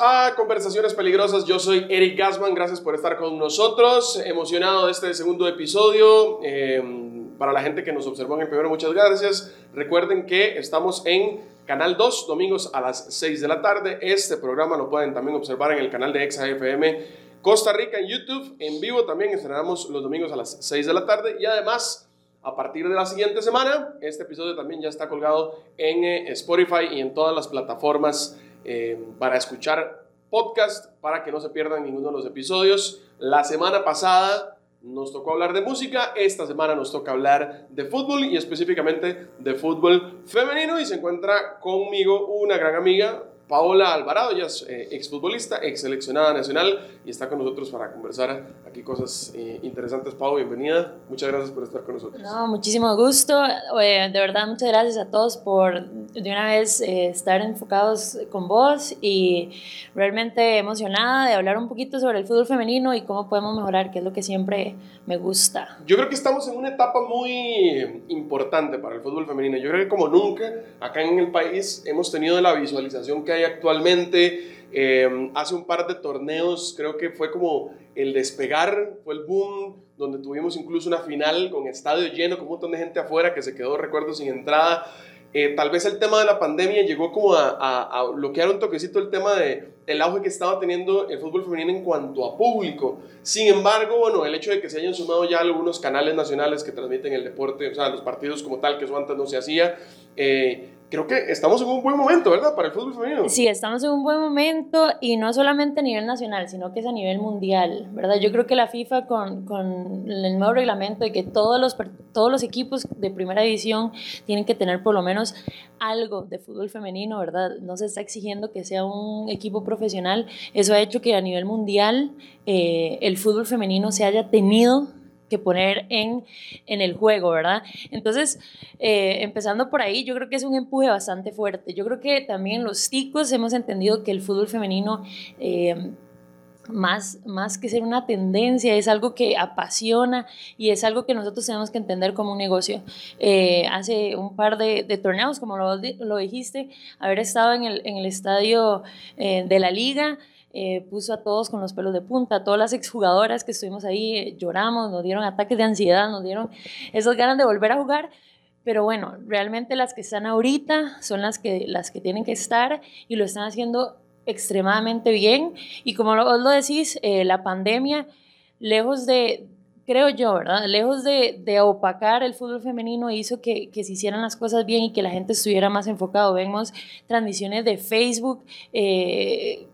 a Conversaciones Peligrosas. Yo soy Eric Gassman. Gracias por estar con nosotros. Emocionado de este segundo episodio. Em, para la gente que nos observó en el primero, muchas gracias. Recuerden que estamos en Canal 2, domingos a las 6 de la tarde. Este programa lo pueden también observar en el canal de ExaFM Costa Rica en YouTube. En vivo también estrenamos los domingos a las 6 de la tarde. Y además a partir de la siguiente semana, este episodio también ya está colgado en eh, Spotify y en todas las plataformas eh, para escuchar podcast, para que no se pierdan ninguno de los episodios. La semana pasada nos tocó hablar de música, esta semana nos toca hablar de fútbol y específicamente de fútbol femenino y se encuentra conmigo una gran amiga, Paola Alvarado, ella es eh, exfutbolista, ex seleccionada nacional y está con nosotros para conversar aquí cosas eh, interesantes. Pau, bienvenida. Muchas gracias por estar con nosotros. No, muchísimo gusto. de verdad, muchas gracias a todos por de una vez eh, estar enfocados con vos y realmente emocionada de hablar un poquito sobre el fútbol femenino y cómo podemos mejorar, que es lo que siempre me gusta. Yo creo que estamos en una etapa muy importante para el fútbol femenino. Yo creo que como nunca acá en el país hemos tenido la visualización que hay actualmente. Eh, hace un par de torneos, creo que fue como el despegar, fue el boom, donde tuvimos incluso una final con estadio lleno, con un montón de gente afuera que se quedó, recuerdo, sin entrada. Eh, tal vez el tema de la pandemia llegó como a, bloquear un toquecito el tema de el auge que estaba teniendo el fútbol femenino en cuanto a público. Sin embargo, bueno, el hecho de que se hayan sumado ya algunos canales nacionales que transmiten el deporte, o sea, los partidos como tal, que eso antes no se hacía, eh, creo que estamos en un buen momento, ¿verdad? Para el fútbol femenino. Sí, estamos en un buen momento y no solamente a nivel nacional, sino que es a nivel mundial, ¿verdad? Yo creo que la FIFA con, con el nuevo reglamento de que todos los, todos los equipos de primera división tienen que tener por lo menos algo de fútbol femenino, ¿verdad? No se está exigiendo que sea un equipo profesional. Eso ha hecho que a nivel mundial eh, el fútbol femenino se haya tenido que poner en, en el juego, ¿verdad? Entonces, eh, empezando por ahí, yo creo que es un empuje bastante fuerte. Yo creo que también los ticos hemos entendido que el fútbol femenino... Eh, más, más que ser una tendencia, es algo que apasiona y es algo que nosotros tenemos que entender como un negocio. Eh, hace un par de, de torneos, como lo, lo, dijiste, haber estado en el, en el estadio eh, de la liga, eh, puso a todos con los pelos de punta, todas las exjugadoras que estuvimos ahí, eh, lloramos, nos dieron ataques de ansiedad, nos dieron esas ganas de volver a jugar. Pero bueno, realmente las que están ahorita son las que, las que tienen que estar y lo están haciendo extremadamente bien. Y como vos lo decís, eh, la pandemia, lejos de, creo yo, ¿verdad? Lejos de, de opacar el fútbol femenino, hizo que, que, se hicieran las cosas bien y que la gente estuviera más enfocado. Vemos transmisiones de Facebook. Eh,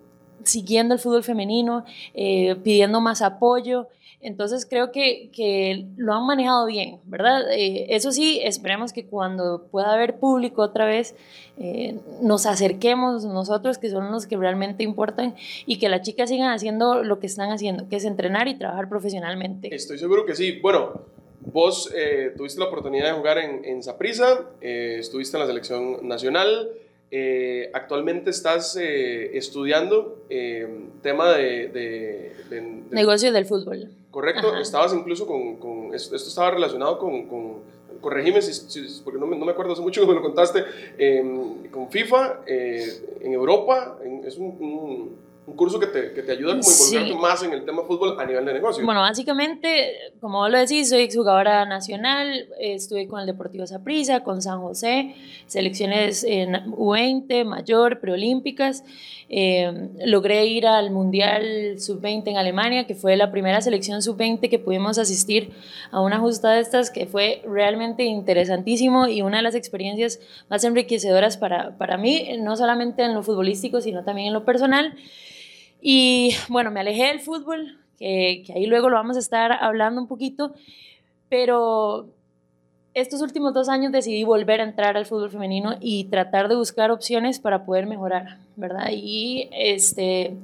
siguiendo el fútbol femenino, eh, pidiendo más apoyo. Entonces creo que, que lo han manejado bien, ¿verdad? Eh, eso sí, esperemos que cuando pueda haber público otra vez, eh, nos acerquemos nosotros, que son los que realmente importan, y que las chicas sigan haciendo lo que están haciendo, que es entrenar y trabajar profesionalmente. Estoy seguro que sí. Bueno, vos tuviste la oportunidad de jugar en Saprissa, estuviste en la selección nacional. Eh, actualmente estás eh, estudiando eh, tema de, de, de, de, Negocio del fútbol. Correcto, Ajá. estabas incluso con, con esto, estaba relacionado con, con corregime si, si, porque no me, no me, acuerdo hace mucho que me lo contaste, con FIFA en Europa, en, es un, un un curso que te, que te ayuda como a involucrarte sí. más en el tema fútbol a nivel de negocio. Bueno, básicamente, como vos lo decís, soy exjugadora nacional, estuve con el Deportivo Saprissa, con San José, selecciones en U20, mayor, preolímpicas. Eh, logré ir al Mundial Sub-20 en Alemania, que fue la primera selección Sub-20 que pudimos asistir a una justa de estas, que fue realmente interesantísimo y una de las experiencias más enriquecedoras para, para mí, no solamente en lo futbolístico, sino también en lo personal. Y bueno, me alejé del fútbol, que, ahí luego lo vamos a estar hablando un poquito, pero estos últimos dos años decidí volver a entrar al fútbol femenino y tratar de buscar opciones para poder mejorar, ¿verdad? Y este,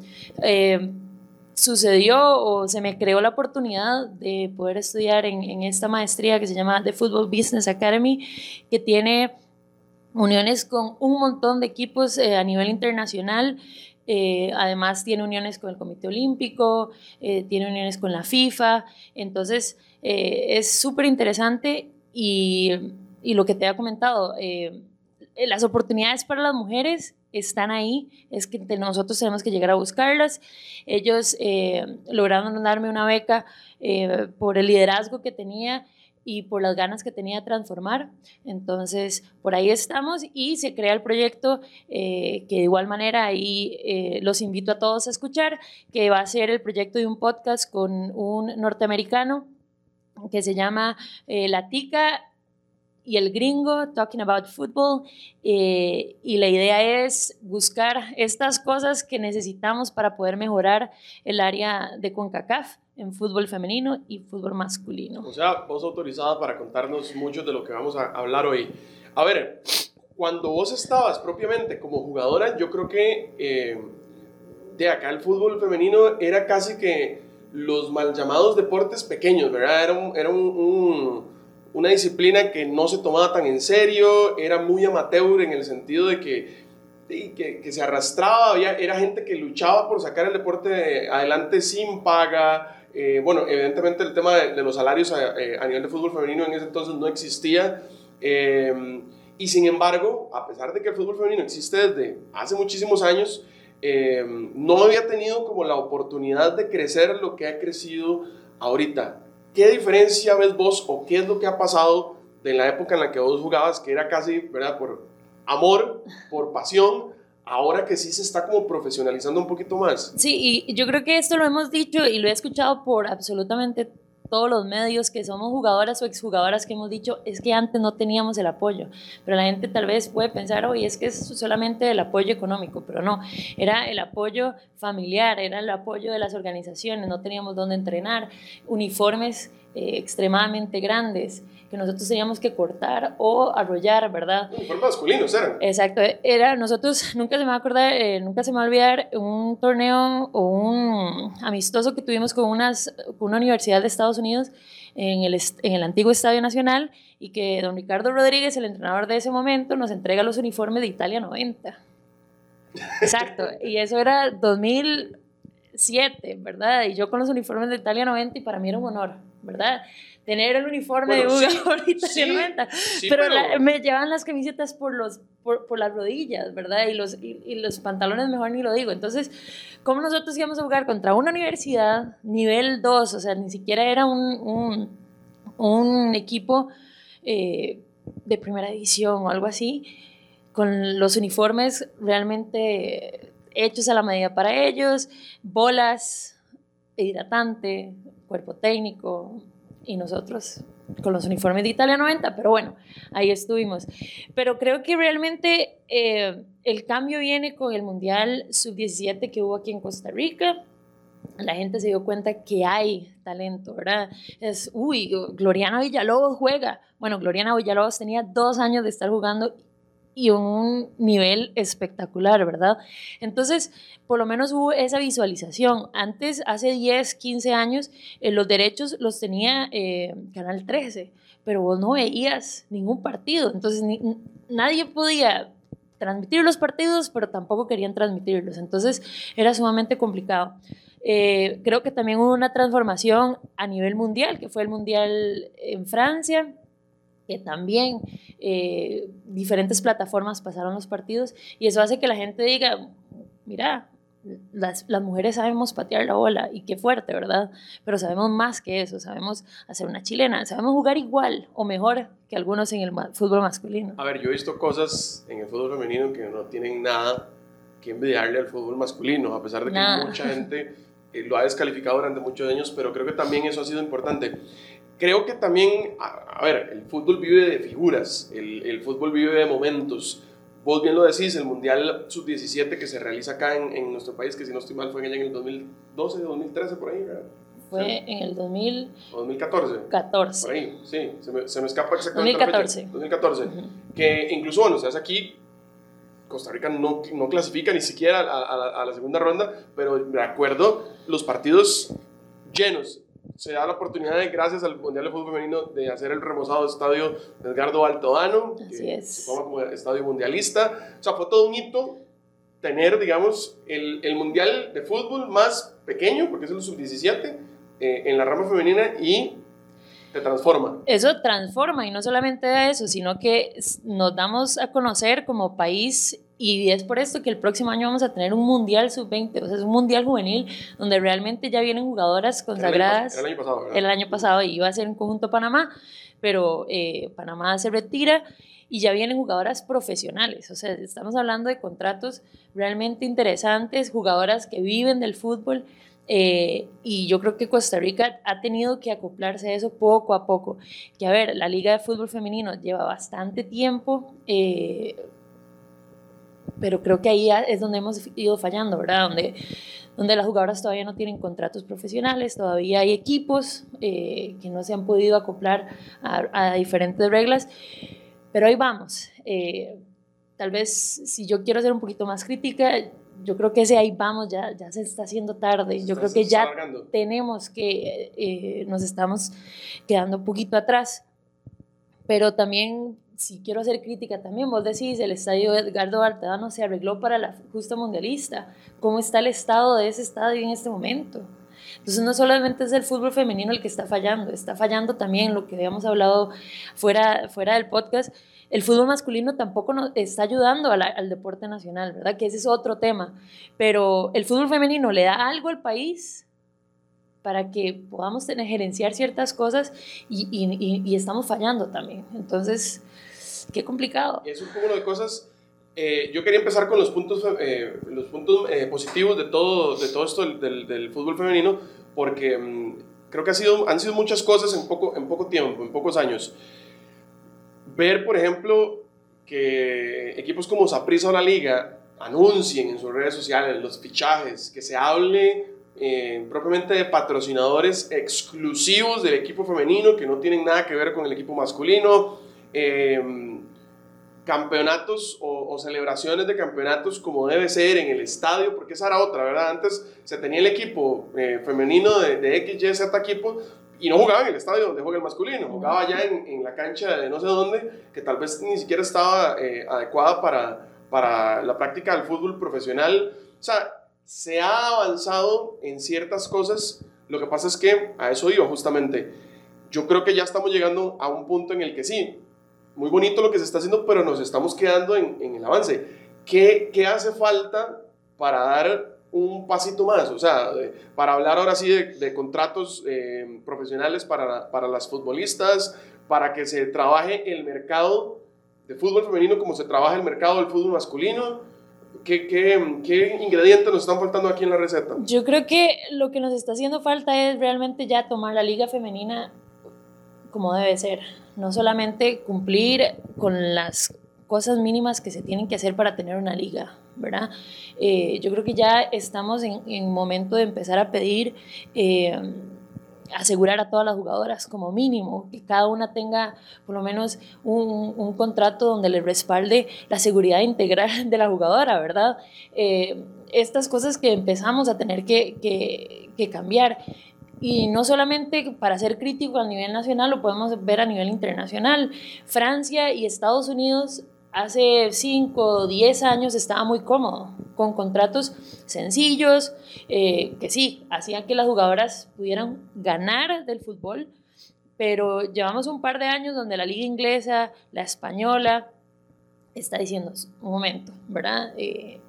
eh, sucedió o se me creó la oportunidad de poder estudiar en, en esta maestría que se llama The Football Business Academy, que tiene uniones con un montón de equipos eh, a nivel internacional eh, además tiene uniones con el Comité Olímpico, eh, tiene uniones con la FIFA, entonces eh, es súper interesante y, y, lo que te he comentado, las oportunidades para las mujeres están ahí, es que nosotros tenemos que llegar a buscarlas. Ellos lograron darme una beca por el liderazgo que tenía y por las ganas que tenía de transformar. Entonces, por ahí estamos y se crea el proyecto que de igual manera ahí los invito a todos a escuchar, que va a ser el proyecto de un podcast con un norteamericano que se llama La Tica y el gringo, Talking About Football. Eh, y la idea es buscar estas cosas que necesitamos para poder mejorar el área de CONCACAF en fútbol femenino y fútbol masculino. O sea, vos autorizada para contarnos mucho de lo que vamos a hablar hoy. A ver, cuando vos estabas propiamente como jugadora, yo creo que eh, de acá el fútbol femenino era casi que los mal llamados deportes pequeños, ¿verdad? Era un, era un una disciplina que no se tomaba tan en serio, era muy amateur en el sentido de que, que, se arrastraba, había, era gente que luchaba por sacar el deporte adelante sin paga. Eh, bueno, evidentemente el tema de, los salarios eh, a, nivel de fútbol femenino en ese entonces no existía. Eh, y sin embargo, a pesar de que el fútbol femenino existe desde hace muchísimos años, no había tenido como la oportunidad de crecer lo que ha crecido ahorita. ¿Qué diferencia ves vos o qué es lo que ha pasado de la época en la que vos jugabas, que era casi, ¿verdad? Por amor, por pasión, ahora que sí se está como profesionalizando un poquito más? Sí, y yo creo que esto lo hemos dicho y lo he escuchado por absolutamente todos los medios que somos jugadoras o exjugadoras que hemos dicho es que antes no teníamos el apoyo, pero la gente tal vez puede pensar, oye, es que es solamente el apoyo económico, pero no, era el apoyo familiar, era el apoyo de las organizaciones, no teníamos dónde entrenar, uniformes eh, extremadamente grandes que nosotros teníamos que cortar o arrollar, ¿verdad? Uniformes masculinos eran. Exacto, era nosotros, nunca se me va a acordar, eh, nunca se me va a olvidar un torneo o un amistoso que tuvimos con, unas, con una universidad de Estados Unidos en el, en el antiguo Estadio Nacional y que don Ricardo Rodríguez, el entrenador de ese momento, nos entrega los uniformes de Italia 90. Exacto, y eso era 2000 7, ¿verdad? Y yo con los uniformes de Italia 90 y para mí era un honor, ¿verdad? Tener el uniforme de jugador Italia 90. pero, me llevan las camisetas por, los, por, por las rodillas, ¿verdad? Y los, y, los pantalones mejor ni lo digo. Entonces, ¿cómo nosotros íbamos a jugar contra una universidad nivel 2? O sea, ni siquiera era un, un, un equipo eh, de primera división o algo así, con los uniformes realmente hechos a la medida para ellos, bolas, hidratante, cuerpo técnico y nosotros con los uniformes de Italia 90, pero bueno, ahí estuvimos. Pero creo que realmente eh, el cambio viene con el Mundial Sub-17 que hubo aquí en Costa Rica. La gente se dio cuenta que hay talento, ¿verdad? Es, uy, Gloriana Villalobos juega. Bueno, Gloriana Villalobos tenía dos años de estar jugando y un nivel espectacular, ¿verdad? Entonces, por lo menos hubo esa visualización. Antes, hace 10, 15 años, eh, los derechos los tenía eh, Canal 13, pero vos no veías ningún partido. Entonces, nadie podía transmitir los partidos, pero tampoco querían transmitirlos. Entonces, era sumamente complicado. Eh, creo que también hubo una transformación a nivel mundial, que fue el mundial en Francia, que también eh, diferentes plataformas pasaron los partidos y eso hace que la gente diga, mira, las, las, mujeres sabemos patear la bola y qué fuerte, ¿verdad? Pero sabemos más que eso, sabemos hacer una chilena, sabemos jugar igual o mejor que algunos en el fútbol masculino. A ver, yo he visto cosas en el fútbol femenino que no tienen nada que envidiarle al fútbol masculino, a pesar de que mucha gente eh, lo ha descalificado durante muchos años, pero creo que también eso ha sido importante creo que también, a, ver, el fútbol vive de figuras, el, el, fútbol vive de momentos. Vos bien lo decís, el Mundial Sub-17 que se realiza acá en, en, nuestro país, que si no estoy mal fue en el 2012, 2013, por ahí, ¿verdad? Fue en el 2000... 2014. 14. Por ahí, sí, se me, se me escapa exactamente 2014. la fecha. 2014. Que incluso, bueno, se hace aquí, Costa Rica no, no clasifica ni siquiera a, a, a, la segunda ronda, pero me acuerdo los partidos llenos se da la oportunidad, de, gracias al Mundial de Fútbol Femenino, de hacer el remozado estadio de Edgardo Altodano, Así es. como estadio mundialista. O sea, fue todo un hito tener, digamos, el, el Mundial de Fútbol más pequeño, porque es el sub-17, eh, en la rama femenina y Te transforma. Eso transforma y no solamente eso, sino que nos damos a conocer como país y es por esto que el próximo año vamos a tener un Mundial Sub-20, o sea, es un Mundial juvenil donde realmente ya vienen jugadoras consagradas. El año, pasado, ¿verdad? El año pasado iba a ser un conjunto Panamá, pero eh, Panamá se retira y ya vienen jugadoras profesionales. O sea, estamos hablando de contratos realmente interesantes, jugadoras que viven del fútbol. Eh, y yo creo que Costa Rica ha tenido que acoplarse a eso poco a poco. Que a ver, la Liga de Fútbol Femenino lleva bastante tiempo. Eh, pero creo que ahí es donde hemos ido fallando, ¿verdad? Donde, donde las jugadoras todavía no tienen contratos profesionales, todavía hay equipos eh, que no se han podido acoplar a, diferentes reglas, pero ahí vamos. Eh, tal vez si yo quiero ser un poquito más crítica, yo creo que ese ahí vamos, ya, ya se está haciendo tarde, yo creo que ya tenemos que, eh, nos estamos quedando un poquito atrás, pero también si quiero hacer crítica también, vos decís, el estadio Edgardo Artedano se arregló para la justa mundialista. ¿Cómo está el estado de ese estadio en este momento? Entonces no solamente es el fútbol femenino el que está fallando, está fallando también lo que habíamos hablado fuera, fuera del podcast. El fútbol masculino tampoco nos está ayudando al deporte nacional, ¿verdad? Que ese es otro tema. Pero el fútbol femenino le da algo al país para que podamos tener, gerenciar ciertas cosas y, estamos fallando también. Entonces, Qué complicado. Es un poco de cosas. Eh, yo quería empezar con los puntos, eh, los puntos eh, positivos de todo, de todo esto del, fútbol femenino, porque mm, creo que han sido muchas cosas en poco, en poco tiempo, en pocos años. Ver, por ejemplo, que equipos como Saprissa o la Liga anuncien en sus redes sociales los fichajes, que se hable propiamente de patrocinadores exclusivos del equipo femenino que no tienen nada que ver con el equipo masculino. Eh, campeonatos o, celebraciones de campeonatos como debe ser en el estadio, porque esa era otra, ¿verdad? Antes se tenía el equipo eh, femenino de, de X, Y, Z equipo y no jugaba en el estadio donde juega el masculino, jugaba ya en, en la cancha de no sé dónde, que tal vez ni siquiera estaba eh, adecuada para, para la práctica del fútbol profesional. O sea, se ha avanzado en ciertas cosas, lo que pasa es que a eso iba justamente. Yo creo que ya estamos llegando a un punto en el que sí, muy bonito lo que se está haciendo, pero nos estamos quedando en, el avance. ¿Qué, ¿Qué, hace falta para dar un pasito más? O sea, para hablar ahora sí de, de contratos eh, profesionales para, para las futbolistas, para que se trabaje el mercado de fútbol femenino como se trabaja el mercado del fútbol masculino. ¿Qué, qué, ¿Qué, ingredientes nos están faltando aquí en la receta? Yo creo que lo que nos está haciendo falta es realmente ya tomar la liga femenina como debe ser no solamente cumplir con las cosas mínimas que se tienen que hacer para tener una liga, ¿verdad? Eh, yo creo que ya estamos en, en momento de empezar a pedir, eh, asegurar a todas las jugadoras como mínimo, que cada una tenga por lo menos un, un contrato donde le respalde la seguridad integral de la jugadora, ¿verdad? Eh, estas cosas que empezamos a tener que, que, que cambiar. Y no solamente para ser crítico a nivel nacional, lo podemos ver a nivel internacional. Francia y Estados Unidos hace 5 o 10 años estaba muy cómodo, con contratos sencillos, eh, que sí, hacían que las jugadoras pudieran ganar del fútbol, pero llevamos un par de años donde la liga inglesa, la española, está diciendo, un momento, ¿verdad? Eh,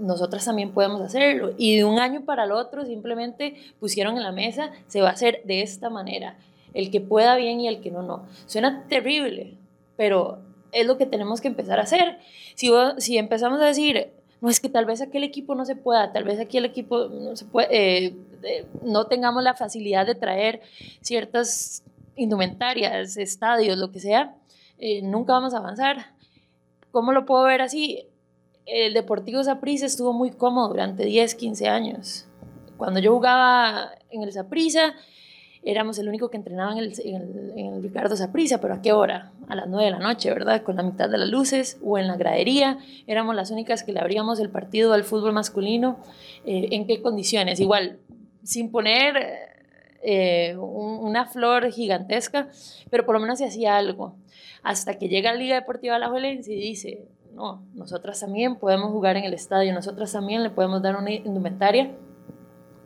nosotras también podemos hacerlo. Y de un año para el otro simplemente pusieron en la mesa, se va a hacer de esta manera. El que pueda bien y el que no, no. Suena terrible, pero es lo que tenemos que empezar a hacer. Si, si empezamos a decir, no es que tal vez aquel equipo no se pueda, tal vez aquí el equipo no, se puede, eh, eh, no tengamos la facilidad de traer ciertas indumentarias, estadios, lo que sea, eh, nunca vamos a avanzar. ¿Cómo lo puedo ver así? el Deportivo Saprissa estuvo muy cómodo durante 10, 15 años. Cuando yo jugaba en el Saprissa, éramos el único que entrenaba en el, Ricardo Saprissa, pero ¿a qué hora? A las 9 de la noche, ¿verdad? Con la mitad de las luces o en la gradería. Éramos las únicas que le abríamos el partido al fútbol masculino. Eh, ¿En qué condiciones? Igual, sin poner eh, una flor gigantesca, pero por lo menos se hacía algo. Hasta que llega la Liga Deportiva La Juelense y dice, no, nosotras también podemos jugar en el estadio, nosotras también le podemos dar una indumentaria,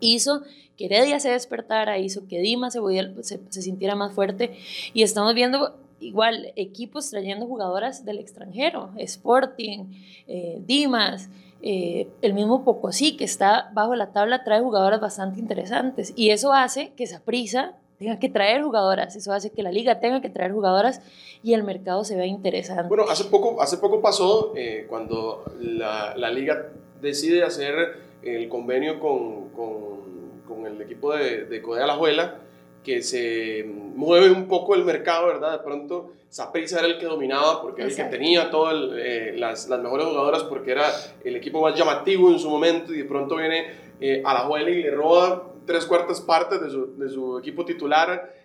hizo que Heredia se despertara, hizo que Dimas se, se, sintiera más fuerte y estamos viendo igual equipos trayendo jugadoras del extranjero, Sporting, eh, Dimas, eh, el mismo Pocosí que está bajo la tabla trae jugadoras bastante interesantes y eso hace que esa prisa tenga que traer jugadoras, eso hace que la liga tenga que traer jugadoras y el mercado se vea interesante. Bueno, hace poco, hace poco pasó eh, cuando la, la, liga decide hacer el convenio con, con, con el equipo de, de Codea La Juela, que se mueve un poco el mercado, ¿verdad? De pronto, Saprissa era el que dominaba porque era el que tenía todas eh, las, las, mejores jugadoras porque era el equipo más llamativo en su momento y de pronto viene eh, a la Juela y le roba tres cuartas partes de su, de su equipo titular.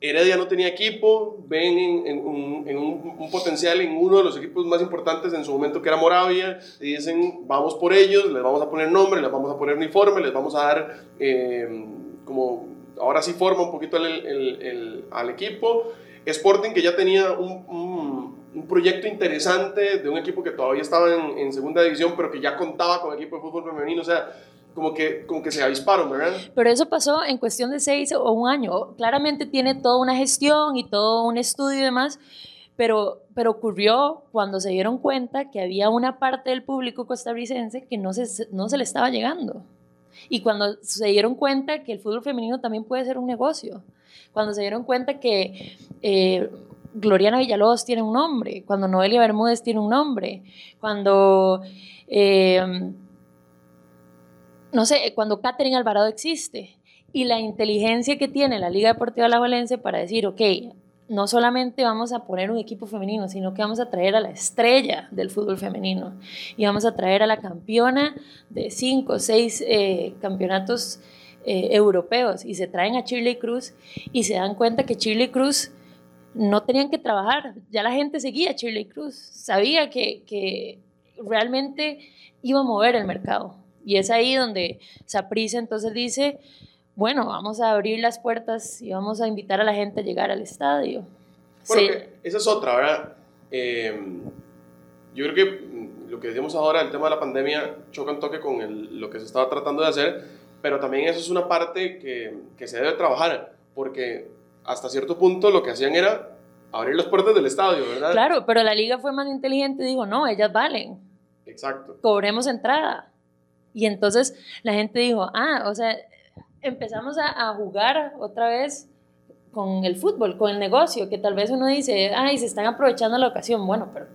Heredia no tenía equipo, ven en, un, en un, un, potencial en uno de los equipos más importantes en su momento que era Moravia, y dicen vamos por ellos, les vamos a poner nombre, les vamos a poner uniforme, les vamos a dar eh, como ahora sí forma un poquito al equipo. Sporting que ya tenía un, proyecto interesante de un equipo que todavía estaba en, en segunda división, pero que ya contaba con equipo de fútbol femenino, o sea, como que, como que se avisparon, ¿verdad? Pero eso pasó en cuestión de seis o un año. Claramente tiene toda una gestión y todo un estudio y demás, pero, pero ocurrió cuando se dieron cuenta que había una parte del público costarricense que no se, no se le estaba llegando. Y cuando se dieron cuenta que el fútbol femenino también puede ser un negocio. Cuando se dieron cuenta que eh, Gloriana Villalobos tiene un nombre, cuando Noelia Bermúdez tiene un nombre, cuando... Eh, no sé, cuando Catherine Alvarado existe y la inteligencia que tiene la Liga Deportiva La Valencia para decir, ok, no solamente vamos a poner un equipo femenino, sino que vamos a traer a la estrella del fútbol femenino y vamos a traer a la campeona de cinco o seis eh, campeonatos eh, europeos y se traen a Shirley Cruz y se dan cuenta que Shirley Cruz no tenían que trabajar, ya la gente seguía a Shirley Cruz, sabía que realmente iba a mover el mercado. Y es ahí donde Saprissa entonces dice, bueno, vamos a abrir las puertas y vamos a invitar a la gente a llegar al estadio. Bueno, sí. esa es otra, ¿verdad? Eh, yo creo que lo que decimos ahora, el tema de la pandemia, choca un toque con el, lo que se estaba tratando de hacer, pero también eso es una parte que, que se debe trabajar, porque hasta cierto punto lo que hacían era abrir las puertas del estadio, ¿verdad? Claro, pero la liga fue más inteligente y dijo, no, ellas valen. Exacto. Cobremos entrada. Y entonces la gente dijo, ah, o sea, empezamos a, jugar otra vez con el fútbol, con el negocio, que tal vez uno dice, ay, se están aprovechando la ocasión. Bueno, pero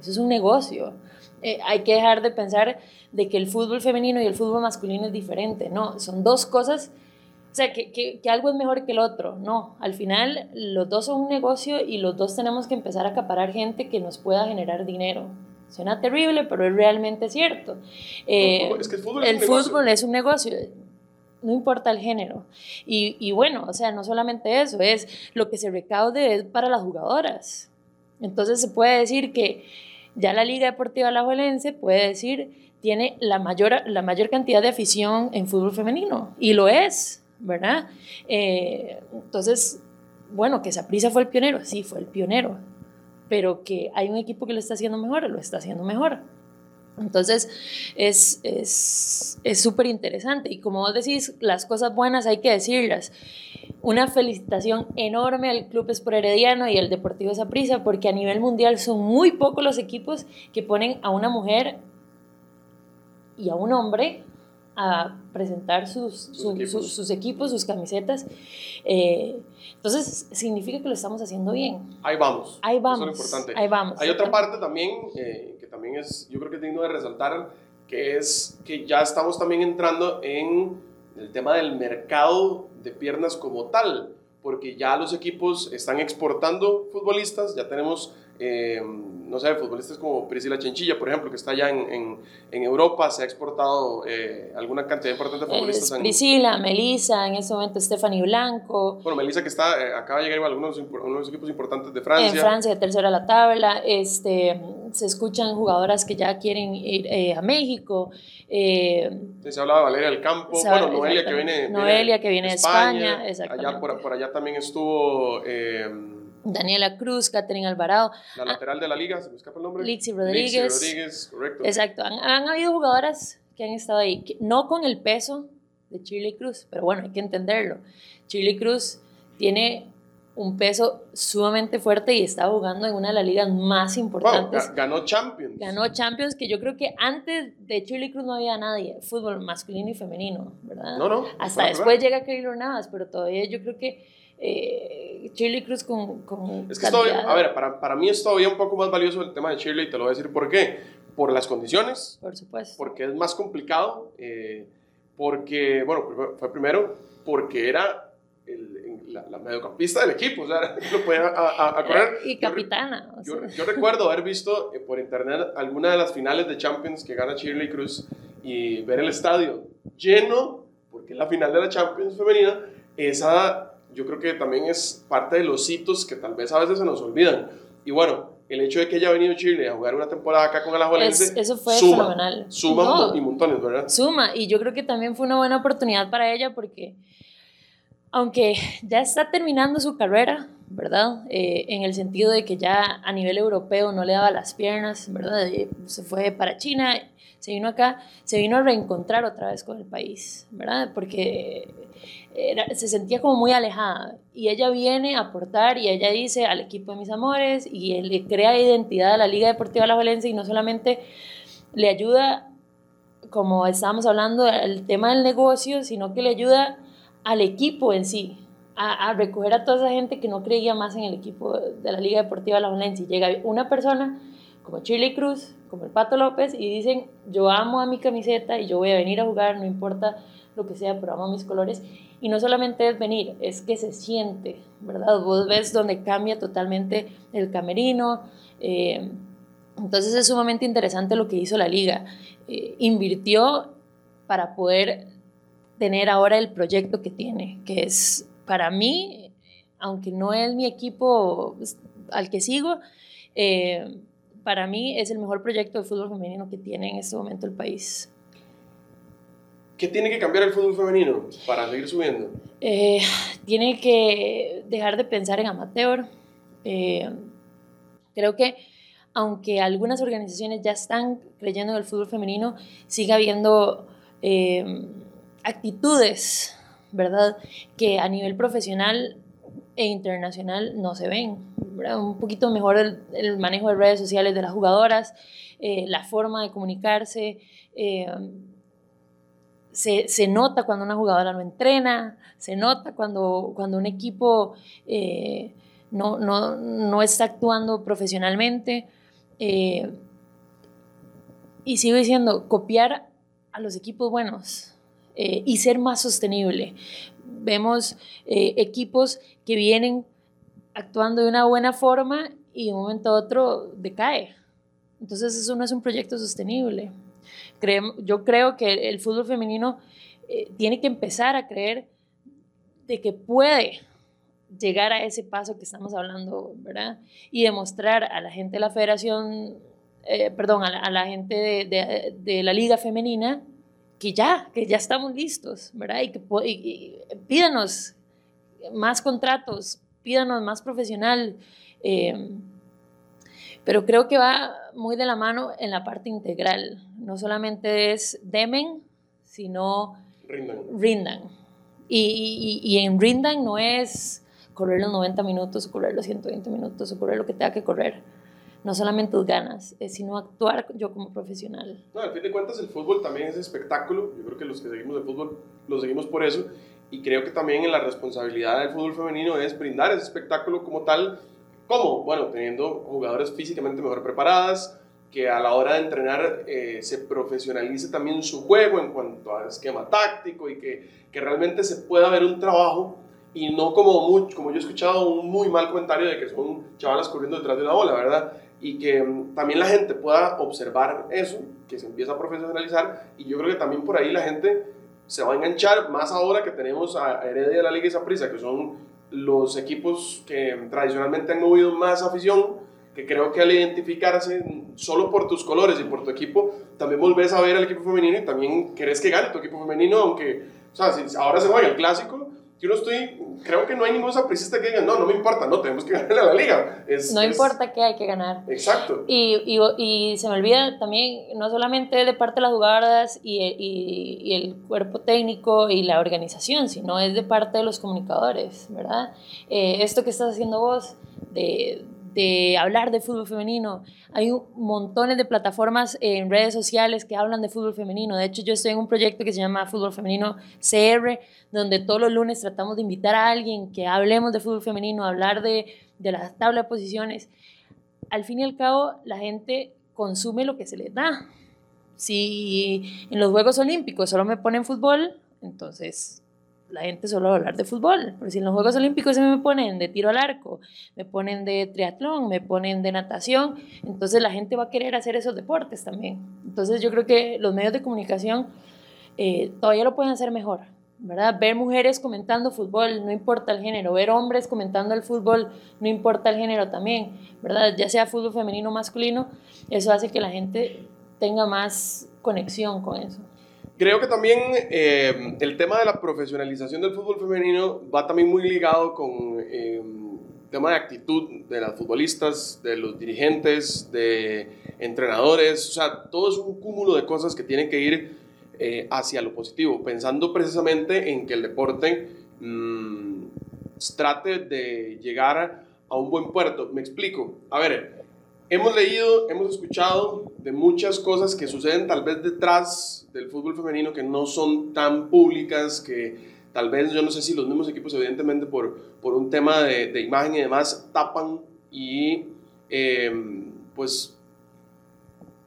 eso es un negocio. Eh, hay que dejar de pensar de que el fútbol femenino y el fútbol masculino es diferente. No, son dos cosas. O sea, que, que, que algo es mejor que el otro. No, al final los dos son un negocio y los dos tenemos que empezar a acaparar gente que nos pueda generar dinero. Suena terrible, pero es realmente cierto. Eh, es que el fútbol, es, el un fútbol es un negocio. No importa el género. Y, y, bueno, o sea, no solamente eso, es lo que se recaude es para las jugadoras. Entonces se puede decir que ya la Liga Deportiva Alajuelense puede decir tiene la mayor, la mayor cantidad de afición en fútbol femenino. Y lo es, ¿verdad? Eh, entonces, bueno, que Saprissa fue el pionero, sí, fue el pionero pero que hay un equipo que lo está haciendo mejor, lo está haciendo mejor. Entonces, es súper es, es interesante. Y como vos decís, las cosas buenas hay que decirlas. Una felicitación enorme al Club Espor Herediano y al Deportivo Saprissa, porque a nivel mundial son muy pocos los equipos que ponen a una mujer y a un hombre a presentar sus, sus, su, equipos. Sus, sus, equipos, sus camisetas. Eh, entonces, significa que lo estamos haciendo bien. Ahí vamos. Ahí vamos. Eso es lo importante. Ahí vamos. Hay otra parte también, eh, que también es, yo creo que es digno de resaltar, que es que ya estamos también entrando en el tema del mercado de piernas como tal, porque ya los equipos están exportando futbolistas, ya tenemos eh, no sé, futbolistas como Priscila Chinchilla, por ejemplo, que está allá en, en, en Europa, se ha exportado eh, alguna cantidad importante de futbolistas. Es Priscila, Melissa, en ese momento Stephanie Blanco. Bueno, Melissa que está, eh, acaba de llegar a algunos, algunos equipos importantes de Francia. En Francia, de tercera a la tabla. Este, se escuchan jugadoras que ya quieren ir eh, a México. Sí, se hablaba de Valeria del Campo, bueno, Noelia que viene, Noelia que viene de España. España allá por, por, allá también estuvo... Daniela Cruz, Catherine Alvarado. La lateral ah, de la liga, se me escapa el nombre. Lixi Rodríguez. Lixi Rodríguez, correcto. Exacto. Han, han, habido jugadoras que han estado ahí, que, no con el peso de Chile Cruz, pero bueno, hay que entenderlo. Chile Cruz tiene un peso sumamente fuerte y está jugando en una de las ligas más importantes. ganó Champions. Ganó Champions, que yo creo que antes de Chile Cruz no había nadie, fútbol masculino y femenino, ¿verdad? No, no. Hasta después llega Keylor Navas, pero todavía yo creo que eh, Shirley Cruz con... con es que a ver, para, para, mí es todavía un poco más valioso el tema de Shirley y te lo voy a decir por qué. Por las condiciones. Por supuesto. Porque es más complicado. Eh, porque, bueno, fue primero porque era el, la, mediocampista del equipo, o sea, lo podía a, correr. Y capitana. Yo, yo, recuerdo haber visto eh, por internet alguna de las finales de Champions que gana Shirley Cruz y ver el estadio lleno, porque es la final de la Champions femenina, esa yo creo que también es parte de los hitos que tal vez a veces se nos olvidan. Y bueno, el hecho de que haya venido Chile a jugar una temporada acá con el Alajuelense eso fue suma, fenomenal. Suma y montones, ¿verdad? Suma, y yo creo que también fue una buena oportunidad para ella porque aunque ya está terminando su carrera, ¿verdad? Eh, en el sentido de que ya a nivel europeo no le daba las piernas, ¿verdad? Eh, se fue para China, se vino acá, se vino a reencontrar otra vez con el país, ¿verdad? Porque se sentía como muy alejada y ella viene a aportar y ella dice al equipo de mis amores y le crea identidad a la Liga Deportiva La Valencia y no solamente le ayuda, como estábamos hablando, al tema del negocio, sino que le ayuda al equipo en sí, a, recoger a toda esa gente que no creía más en el equipo de la Liga Deportiva La Valencia. Y llega una persona como Chile Cruz, como el Pato López, y dicen, yo amo a mi camiseta y yo voy a venir a jugar, no importa lo que sea, pero amo mis colores. Y no solamente es venir, es que se siente, ¿verdad? Vos ves donde cambia totalmente el camerino. Eh, entonces es sumamente interesante lo que hizo la liga. Eh, invirtió para poder tener ahora el proyecto que tiene, que es para mí, aunque no es mi equipo pues, al que sigo, eh, para mí es el mejor proyecto de fútbol femenino que tiene en este momento el país. ¿Qué tiene que cambiar el fútbol femenino para seguir subiendo? Eh, tiene que dejar de pensar en amateur. Eh, creo que aunque algunas organizaciones ya están creyendo en el fútbol femenino, sigue habiendo eh, actitudes, ¿verdad? Que a nivel profesional e internacional no se ven. Un poquito mejor el, manejo de redes sociales de las jugadoras, la forma de comunicarse se, nota cuando una jugadora no entrena, se nota cuando, cuando un equipo eh, no, está actuando profesionalmente. Eh, y sigo diciendo, copiar a los equipos buenos eh, y ser más sostenible. Vemos equipos que vienen actuando de una buena forma y de un momento a otro decae. Entonces eso no es un proyecto sostenible yo creo que el fútbol femenino eh, tiene que empezar a creer de que puede llegar a ese paso que estamos hablando, ¿verdad? Y demostrar a la gente de la federación, eh, perdón, a la, gente de, la liga femenina que ya, que ya estamos listos, ¿verdad? Y que pídanos más contratos, pídanos más profesional. Eh, pero creo que va muy de la mano en la parte integral. No solamente es demen, sino rindan. Y, y, en rindan no es correr los 90 minutos o correr los 120 minutos o correr lo que tenga que correr. No solamente tus ganas, sino actuar yo como profesional. No, al fin de cuentas el fútbol también es espectáculo. Yo creo que los que seguimos el fútbol lo seguimos por eso. Y creo que también en la responsabilidad del fútbol femenino es brindar ese espectáculo como tal ¿Cómo? Bueno, teniendo jugadores físicamente mejor preparadas, que a la hora de entrenar eh, se profesionalice también su juego en cuanto a esquema táctico y que, que realmente se pueda ver un trabajo y no como, muy, como yo he escuchado un muy mal comentario de que son chavalas corriendo detrás de una bola, ¿verdad? Y que mm, también la gente pueda observar eso, que se empieza a profesionalizar y yo creo que también por ahí la gente se va a enganchar más ahora que tenemos a Heredia de la Liga y Saprissa, que son los equipos que tradicionalmente han movido más afición, que creo que al identificarse solo por tus colores y por tu equipo, también volvés a ver al equipo femenino y también querés que gane tu equipo femenino, aunque, o sea, si ahora se juega el clásico, yo no estoy, creo que no hay ningún sapricista que diga, no, no me importa, no, tenemos que ganar a la liga. no importa que hay que ganar. Exacto. Y, y, y, se me olvida también, no solamente de parte de las jugadoras y, y, y, el cuerpo técnico y la organización, sino es de parte de los comunicadores, ¿verdad? Eh, esto que estás haciendo vos, de, de hablar de fútbol femenino. Hay montones de plataformas en redes sociales que hablan de fútbol femenino. De hecho, yo estoy en un proyecto que se llama Fútbol Femenino CR, donde todos los lunes tratamos de invitar a alguien que hablemos de fútbol femenino, hablar de, de la tabla de posiciones. Al fin y al cabo, la gente consume lo que se les da. Si en los Juegos Olímpicos solo me ponen fútbol, entonces la gente solo va a hablar de fútbol. Pero si en los Juegos Olímpicos se me ponen de tiro al arco, me ponen de triatlón, me ponen de natación, entonces la gente va a querer hacer esos deportes también. Entonces yo creo que los medios de comunicación eh, todavía lo pueden hacer mejor. ¿verdad? Ver mujeres comentando fútbol, no importa el género, ver hombres comentando el fútbol, no importa el género también, ¿verdad? Ya sea fútbol femenino o masculino, eso hace que la gente tenga más conexión con eso. Creo que también eh, el tema de la profesionalización del fútbol femenino va también muy ligado con eh, el tema de actitud de las futbolistas, de los dirigentes, de entrenadores, o sea, todo es un cúmulo de cosas que tienen que ir eh, hacia lo positivo, pensando precisamente en que el deporte mmm, trate de llegar a un buen puerto. Me explico. A ver, hemos leído, hemos escuchado de muchas cosas que suceden tal vez detrás del fútbol femenino que no son tan públicas, que tal vez yo no sé si los mismos equipos evidentemente por, por un tema de, de imagen y demás tapan y eh, pues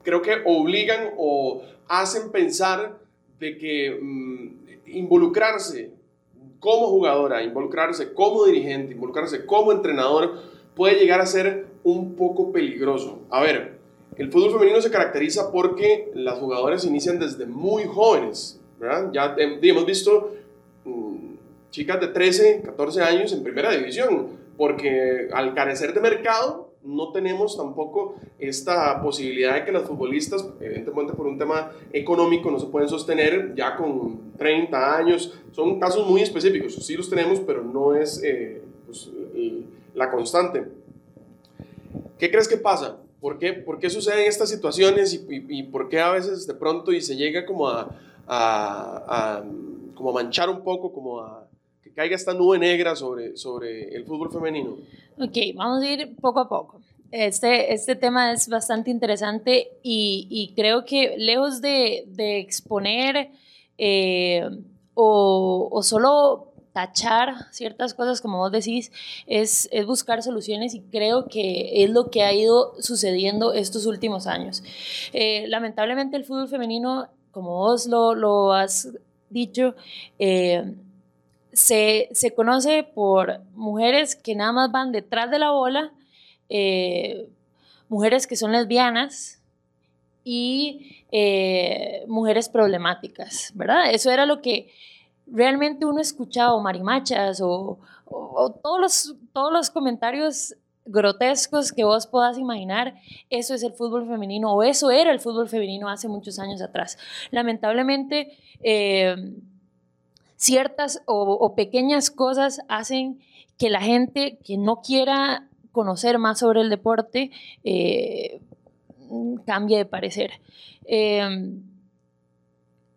creo que obligan o hacen pensar de que mm, involucrarse como jugadora, involucrarse como dirigente, involucrarse como entrenador puede llegar a ser un poco peligroso. A ver, el fútbol femenino se caracteriza porque las jugadoras inician desde muy jóvenes, ¿verdad? Ya hemos visto mm, chicas de 13, 14 años en primera división, porque al carecer de mercado no tenemos tampoco esta posibilidad de que las futbolistas, evidentemente por un tema económico, no se pueden sostener ya con 30 años. Son casos muy específicos, sí los tenemos, pero no es eh, pues, la constante. ¿Qué crees que pasa? ¿Por qué, por qué suceden estas situaciones y, y, por qué a veces de pronto y se llega como a, a, a, como a manchar un poco, como a que caiga esta nube negra sobre, sobre el fútbol femenino? Ok, vamos a ir poco a poco. Este, este tema es bastante interesante y, y creo que lejos de, de exponer eh, o, o, solo tachar ciertas cosas, como vos decís, es, es, buscar soluciones y creo que es lo que ha ido sucediendo estos últimos años. Eh, lamentablemente el fútbol femenino, como vos lo, lo has dicho, eh, se, se, conoce por mujeres que nada más van detrás de la bola, eh, mujeres que son lesbianas y mujeres problemáticas, ¿verdad? Eso era lo que realmente uno escuchaba, o marimachas, o, todos, los, todos los comentarios grotescos que vos puedas imaginar, eso es el fútbol femenino, o eso era el fútbol femenino hace muchos años atrás. Lamentablemente, eh, ciertas o, o, pequeñas cosas hacen que la gente que no quiera conocer más sobre el deporte eh, cambie de parecer. Eh,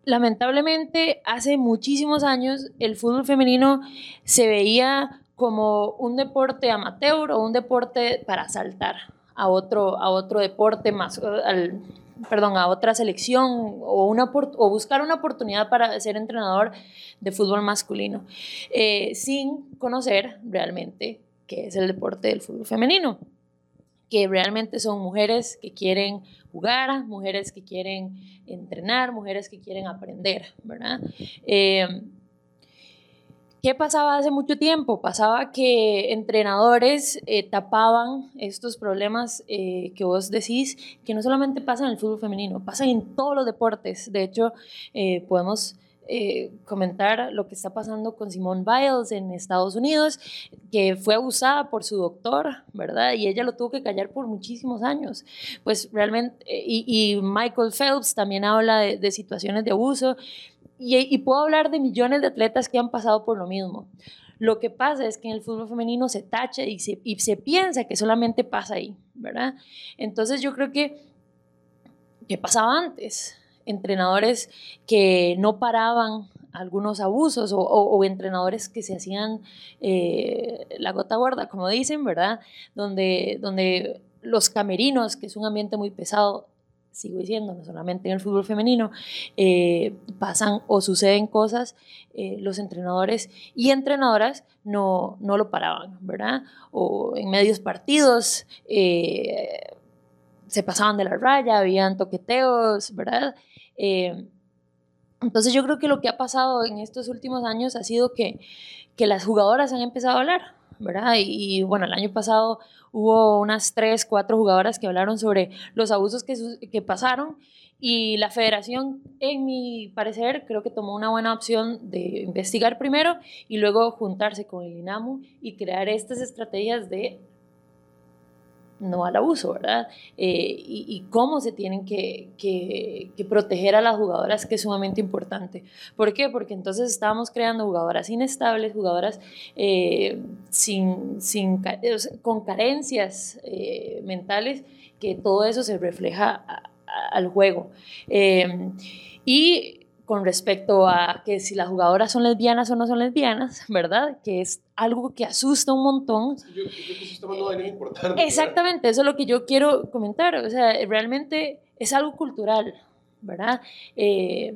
lamentablemente, hace muchísimos años el fútbol femenino se veía como un deporte amateur o un deporte para saltar a otro, a otro deporte más, al, perdón, a otra selección o, una, buscar una oportunidad para ser entrenador de fútbol masculino, eh, sin conocer realmente qué es el deporte del fútbol femenino, que realmente son mujeres que quieren jugar, mujeres que quieren entrenar, mujeres que quieren aprender, ¿verdad? Eh, ¿Qué pasaba hace mucho tiempo? Pasaba que entrenadores eh, tapaban estos problemas eh, que vos decís, que no solamente pasan en el fútbol femenino, pasan en todos los deportes. De hecho, podemos eh, comentar lo que está pasando con Simone Biles en Estados Unidos, que fue abusada por su doctor, ¿verdad? Y ella lo tuvo que callar por muchísimos años. Pues realmente, y, y Michael Phelps también habla de, de situaciones de abuso y, puedo hablar de millones de atletas que han pasado por lo mismo. Lo que pasa es que en el fútbol femenino se tacha y se, y se piensa que solamente pasa ahí, ¿verdad? Entonces yo creo que, ¿qué pasaba antes? Entrenadores que no paraban algunos abusos o, entrenadores que se hacían eh, la gota gorda, como dicen, ¿verdad? Donde, donde los camerinos, que es un ambiente muy pesado, sigo diciendo, no solamente en el fútbol femenino, eh, pasan o suceden cosas, eh, los entrenadores y entrenadoras no, no lo paraban, ¿verdad? O en medios partidos se pasaban de la raya, habían toqueteos, ¿verdad? Entonces yo creo que lo que ha pasado en estos últimos años ha sido que, que las jugadoras han empezado a hablar, ¿verdad? Y, bueno, el año pasado hubo unas tres, cuatro jugadoras que hablaron sobre los abusos que, que pasaron y la federación, en mi parecer, creo que tomó una buena opción de investigar primero y luego juntarse con el INAMU y crear estas estrategias de no al abuso, ¿verdad? Eh, y, cómo se tienen que, proteger a las jugadoras, que es sumamente importante. ¿Por qué? Porque entonces estábamos creando jugadoras inestables, jugadoras eh, sin, con carencias eh, mentales, que todo eso se refleja al juego. y con respecto a que si las jugadoras son lesbianas o no son lesbianas, ¿verdad? Que es algo que asusta un montón. Yo, creo que está importante. Exactamente, eso es lo que yo quiero comentar. O sea, realmente es algo cultural, ¿verdad? Eh,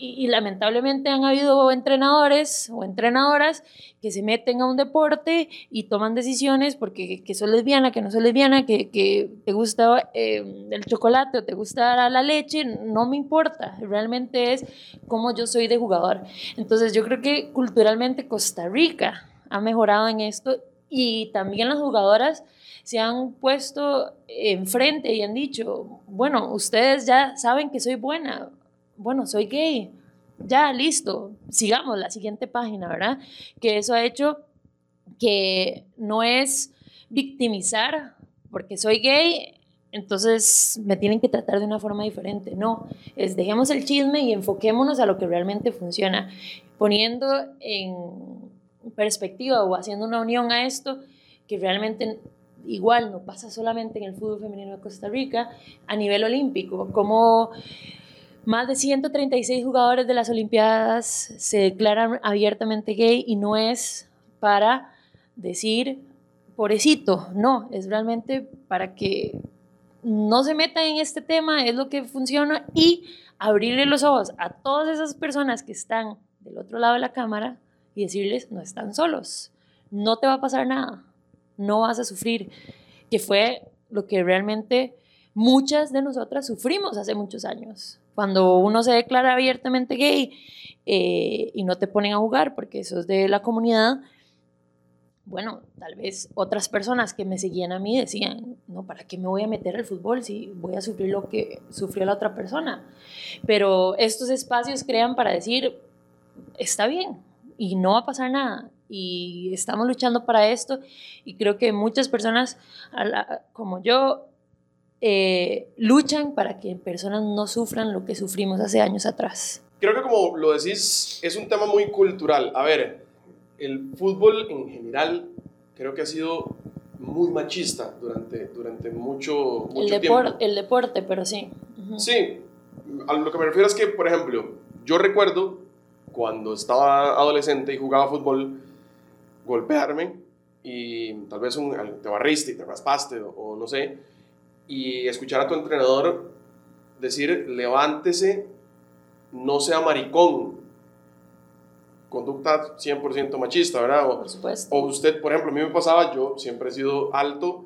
y, lamentablemente han habido entrenadores o entrenadoras que se meten a un deporte y toman decisiones porque que soy lesbiana, que no soy lesbiana, que, que te gusta eh, el chocolate o te gusta la leche, no me importa, realmente es como yo soy de jugador. Entonces yo creo que culturalmente Costa Rica ha mejorado en esto y también las jugadoras se han puesto enfrente y han dicho, bueno, ustedes ya saben que soy buena, bueno, soy gay, ya, listo, sigamos la siguiente página, ¿verdad? Que eso ha hecho que no es victimizar porque soy gay, entonces me tienen que tratar de una forma diferente. No, es dejemos el chisme y enfoquémonos a lo que realmente funciona, poniendo en perspectiva o haciendo una unión a esto que realmente igual no pasa solamente en el fútbol femenino de Costa Rica, a nivel olímpico, como más de 136 jugadores de las Olimpiadas se declaran abiertamente gay y no es para decir, pobrecito, no, es realmente para que no se metan en este tema, es lo que funciona y abrirle los ojos a todas esas personas que están del otro lado de la cámara y decirles, no están solos, no te va a pasar nada, no vas a sufrir, que fue lo que realmente muchas de nosotras sufrimos hace muchos años. Cuando uno se declara abiertamente gay eh, y no te ponen a jugar porque eso es de la comunidad, bueno, tal vez otras personas que me seguían a mí decían, no, ¿para qué me voy a meter al fútbol si voy a sufrir lo que sufrió la otra persona? Pero estos espacios crean para decir, está bien y no va a pasar nada y estamos luchando para esto y creo que muchas personas como yo eh, luchan para que personas no sufran lo que sufrimos hace años atrás. Creo que como lo decís, es un tema muy cultural. A ver, el fútbol en general creo que ha sido muy machista durante, durante mucho, mucho el tiempo. El deporte, pero sí. Sí, a lo que me refiero es que, por ejemplo, yo recuerdo cuando estaba adolescente y jugaba fútbol, golpearme y tal vez un, te barriste y te raspaste o, o no sé, y escuchar a tu entrenador decir, levántese, no sea maricón. Conducta 100% machista, ¿verdad? O, por supuesto. O usted, por ejemplo, a mí me pasaba, yo siempre he sido alto,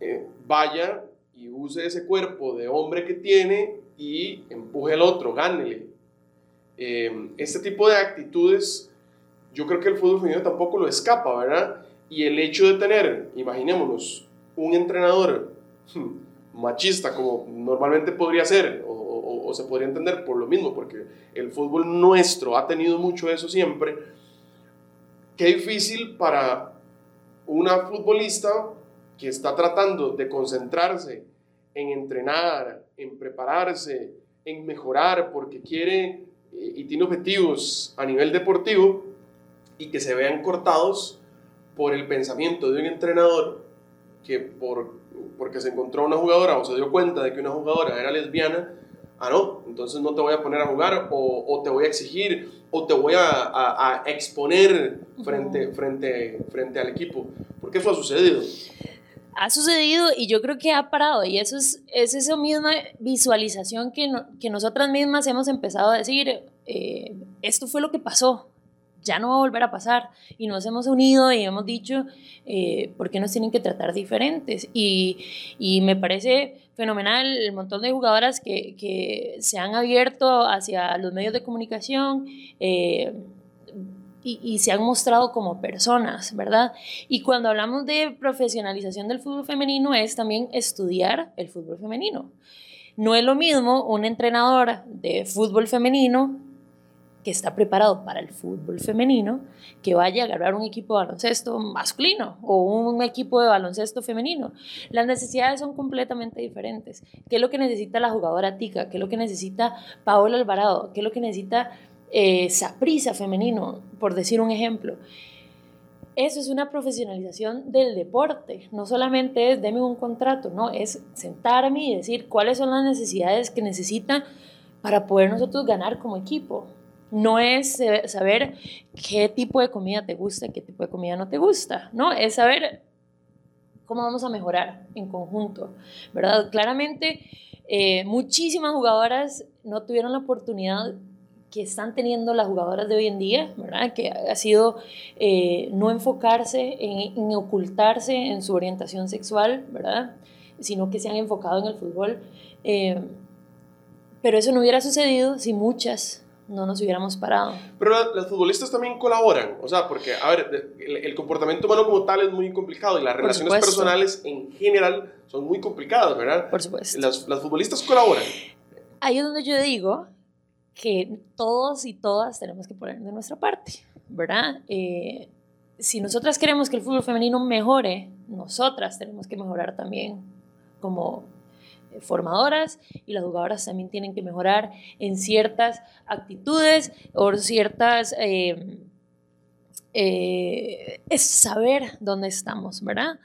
eh, vaya y use ese cuerpo de hombre que tiene y empuje al otro, gánele. Eh, este tipo de actitudes, yo creo que el fútbol femenino tampoco lo escapa, ¿verdad? Y el hecho de tener, imaginémonos, un entrenador machista como normalmente podría ser o, se podría entender por lo mismo, porque el fútbol nuestro ha tenido mucho eso siempre, qué difícil para una futbolista que está tratando de concentrarse en entrenar, en prepararse, en mejorar, porque quiere y tiene objetivos a nivel deportivo y que se vean cortados por el pensamiento de un entrenador que por, porque se encontró una jugadora o se dio cuenta de que una jugadora era lesbiana, ah, no, entonces no te voy a poner a jugar o, o te voy a exigir o te voy a, a, a exponer frente, frente, frente al equipo. Porque eso ha sucedido ha sucedido y yo creo que ha parado y eso es, es esa misma visualización que, que nosotras mismas hemos empezado a decir, eh, esto fue lo que pasó, ya no va a volver a pasar y nos hemos unido y hemos dicho eh, por qué nos tienen que tratar diferentes y, y, me parece fenomenal el montón de jugadoras que, que se han abierto hacia los medios de comunicación. Eh, y, se han mostrado como personas, ¿verdad? Y cuando hablamos de profesionalización del fútbol femenino es también estudiar el fútbol femenino. No es lo mismo un entrenador de fútbol femenino que está preparado para el fútbol femenino, que vaya a agarrar un equipo de baloncesto masculino o un equipo de baloncesto femenino. Las necesidades son completamente diferentes. ¿Qué es lo que necesita la jugadora Tica? ¿Qué es lo que necesita Paola Alvarado? ¿Qué es lo que necesita eh, Saprisa femenino, por decir un ejemplo. Eso es una profesionalización del deporte. No solamente es deme un contrato, no, es sentarme y decir cuáles son las necesidades que necesita para poder nosotros ganar como equipo. No es eh, saber qué tipo de comida te gusta, qué tipo de comida no te gusta, no, es saber cómo vamos a mejorar en conjunto, ¿verdad? Claramente, eh, muchísimas jugadoras no tuvieron la oportunidad que están teniendo las jugadoras de hoy en día, ¿verdad? Que ha sido eh, no enfocarse en, ocultarse en su orientación sexual, ¿verdad? Sino que se han enfocado en el fútbol. Eh, pero eso no hubiera sucedido si muchas no nos hubiéramos parado. Pero las futbolistas también colaboran, o sea, porque, a ver, el, comportamiento humano como tal es muy complicado y las relaciones personales en general son muy complicadas, ¿verdad? Por supuesto. Las, las futbolistas colaboran. Ahí es donde yo digo que todos y todas tenemos que poner de nuestra parte, ¿verdad? Eh, si nosotras queremos que el fútbol femenino mejore, nosotras tenemos que mejorar también como formadoras y las jugadoras también tienen que mejorar en ciertas actitudes o ciertas... Eh, es saber dónde estamos, ¿verdad?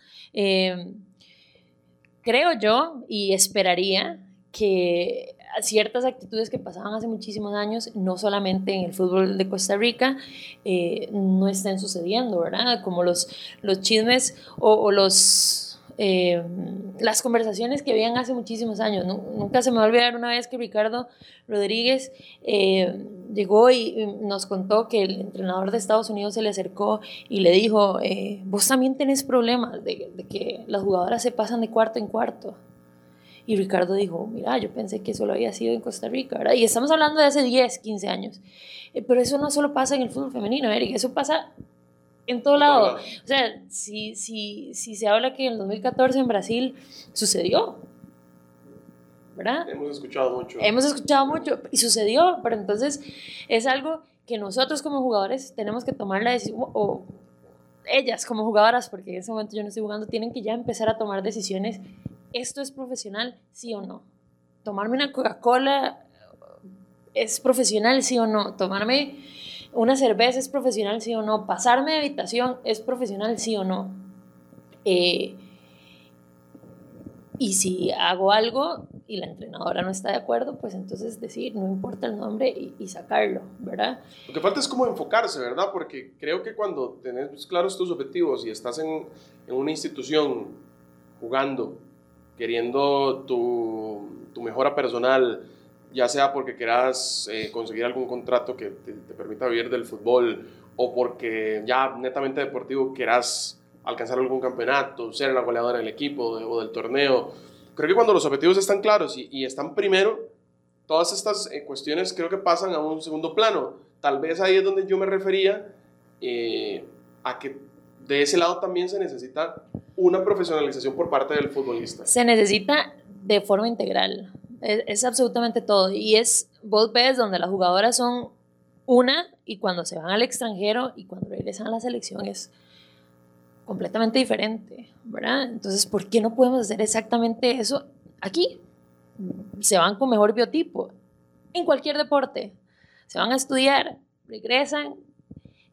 creo yo y esperaría que ciertas actitudes que pasaban hace muchísimos años, no solamente en el fútbol de Costa Rica, eh, no estén sucediendo, ¿verdad? Como los, los chismes o, los, eh, las conversaciones que habían hace muchísimos años. Nunca se me va a olvidar una vez que Ricardo Rodríguez eh, llegó y nos contó que el entrenador de Estados Unidos se le acercó y le dijo, vos también tenés problemas de, que las jugadoras se pasan de cuarto en cuarto. Y Ricardo dijo, mira, yo pensé que solo había sido en Costa Rica, ¿verdad? Y estamos hablando de hace 10, 15 años. Eh, pero eso no solo pasa en el fútbol femenino, Eric, eso pasa en todo lado. O sea, si, si, si se habla que en el 2014 en Brasil sucedió, ¿verdad? Hemos escuchado mucho. Hemos escuchado mucho y sucedió, pero entonces es algo que nosotros como jugadores tenemos que tomar la decisión, o ellas como jugadoras, porque en ese momento yo no estoy jugando, tienen que ya empezar a tomar decisiones ¿esto es profesional, sí o no? Tomarme una Coca-Cola es profesional, sí o no? Tomarme una cerveza es profesional, sí o no? Pasarme de habitación es profesional, sí o no? Eh, y si hago algo y la entrenadora no está de acuerdo, pues entonces decir, no importa el nombre y, sacarlo, ¿verdad? Lo que falta es como enfocarse, ¿verdad? Porque creo que cuando tenés claros tus objetivos y estás en, en una institución jugando queriendo tu, tu mejora personal, ya sea porque quieras eh, conseguir algún contrato que te, permita vivir del fútbol o porque ya netamente deportivo quieras alcanzar algún campeonato, ser la goleadora del equipo o del torneo. Creo que cuando los objetivos están claros y, están primero, todas estas eh, cuestiones creo que pasan a un segundo plano. Tal vez ahí es donde yo me refería eh, a que de ese lado también se necesita una profesionalización por parte del futbolista. Se necesita de forma integral. Es, absolutamente todo. Y es, vos ves donde las jugadoras son una y cuando se van al extranjero y cuando regresan a la selección es completamente diferente, ¿verdad? Entonces, ¿por qué no podemos hacer exactamente eso aquí? Se van con mejor biotipo en cualquier deporte. se van a estudiar, regresan,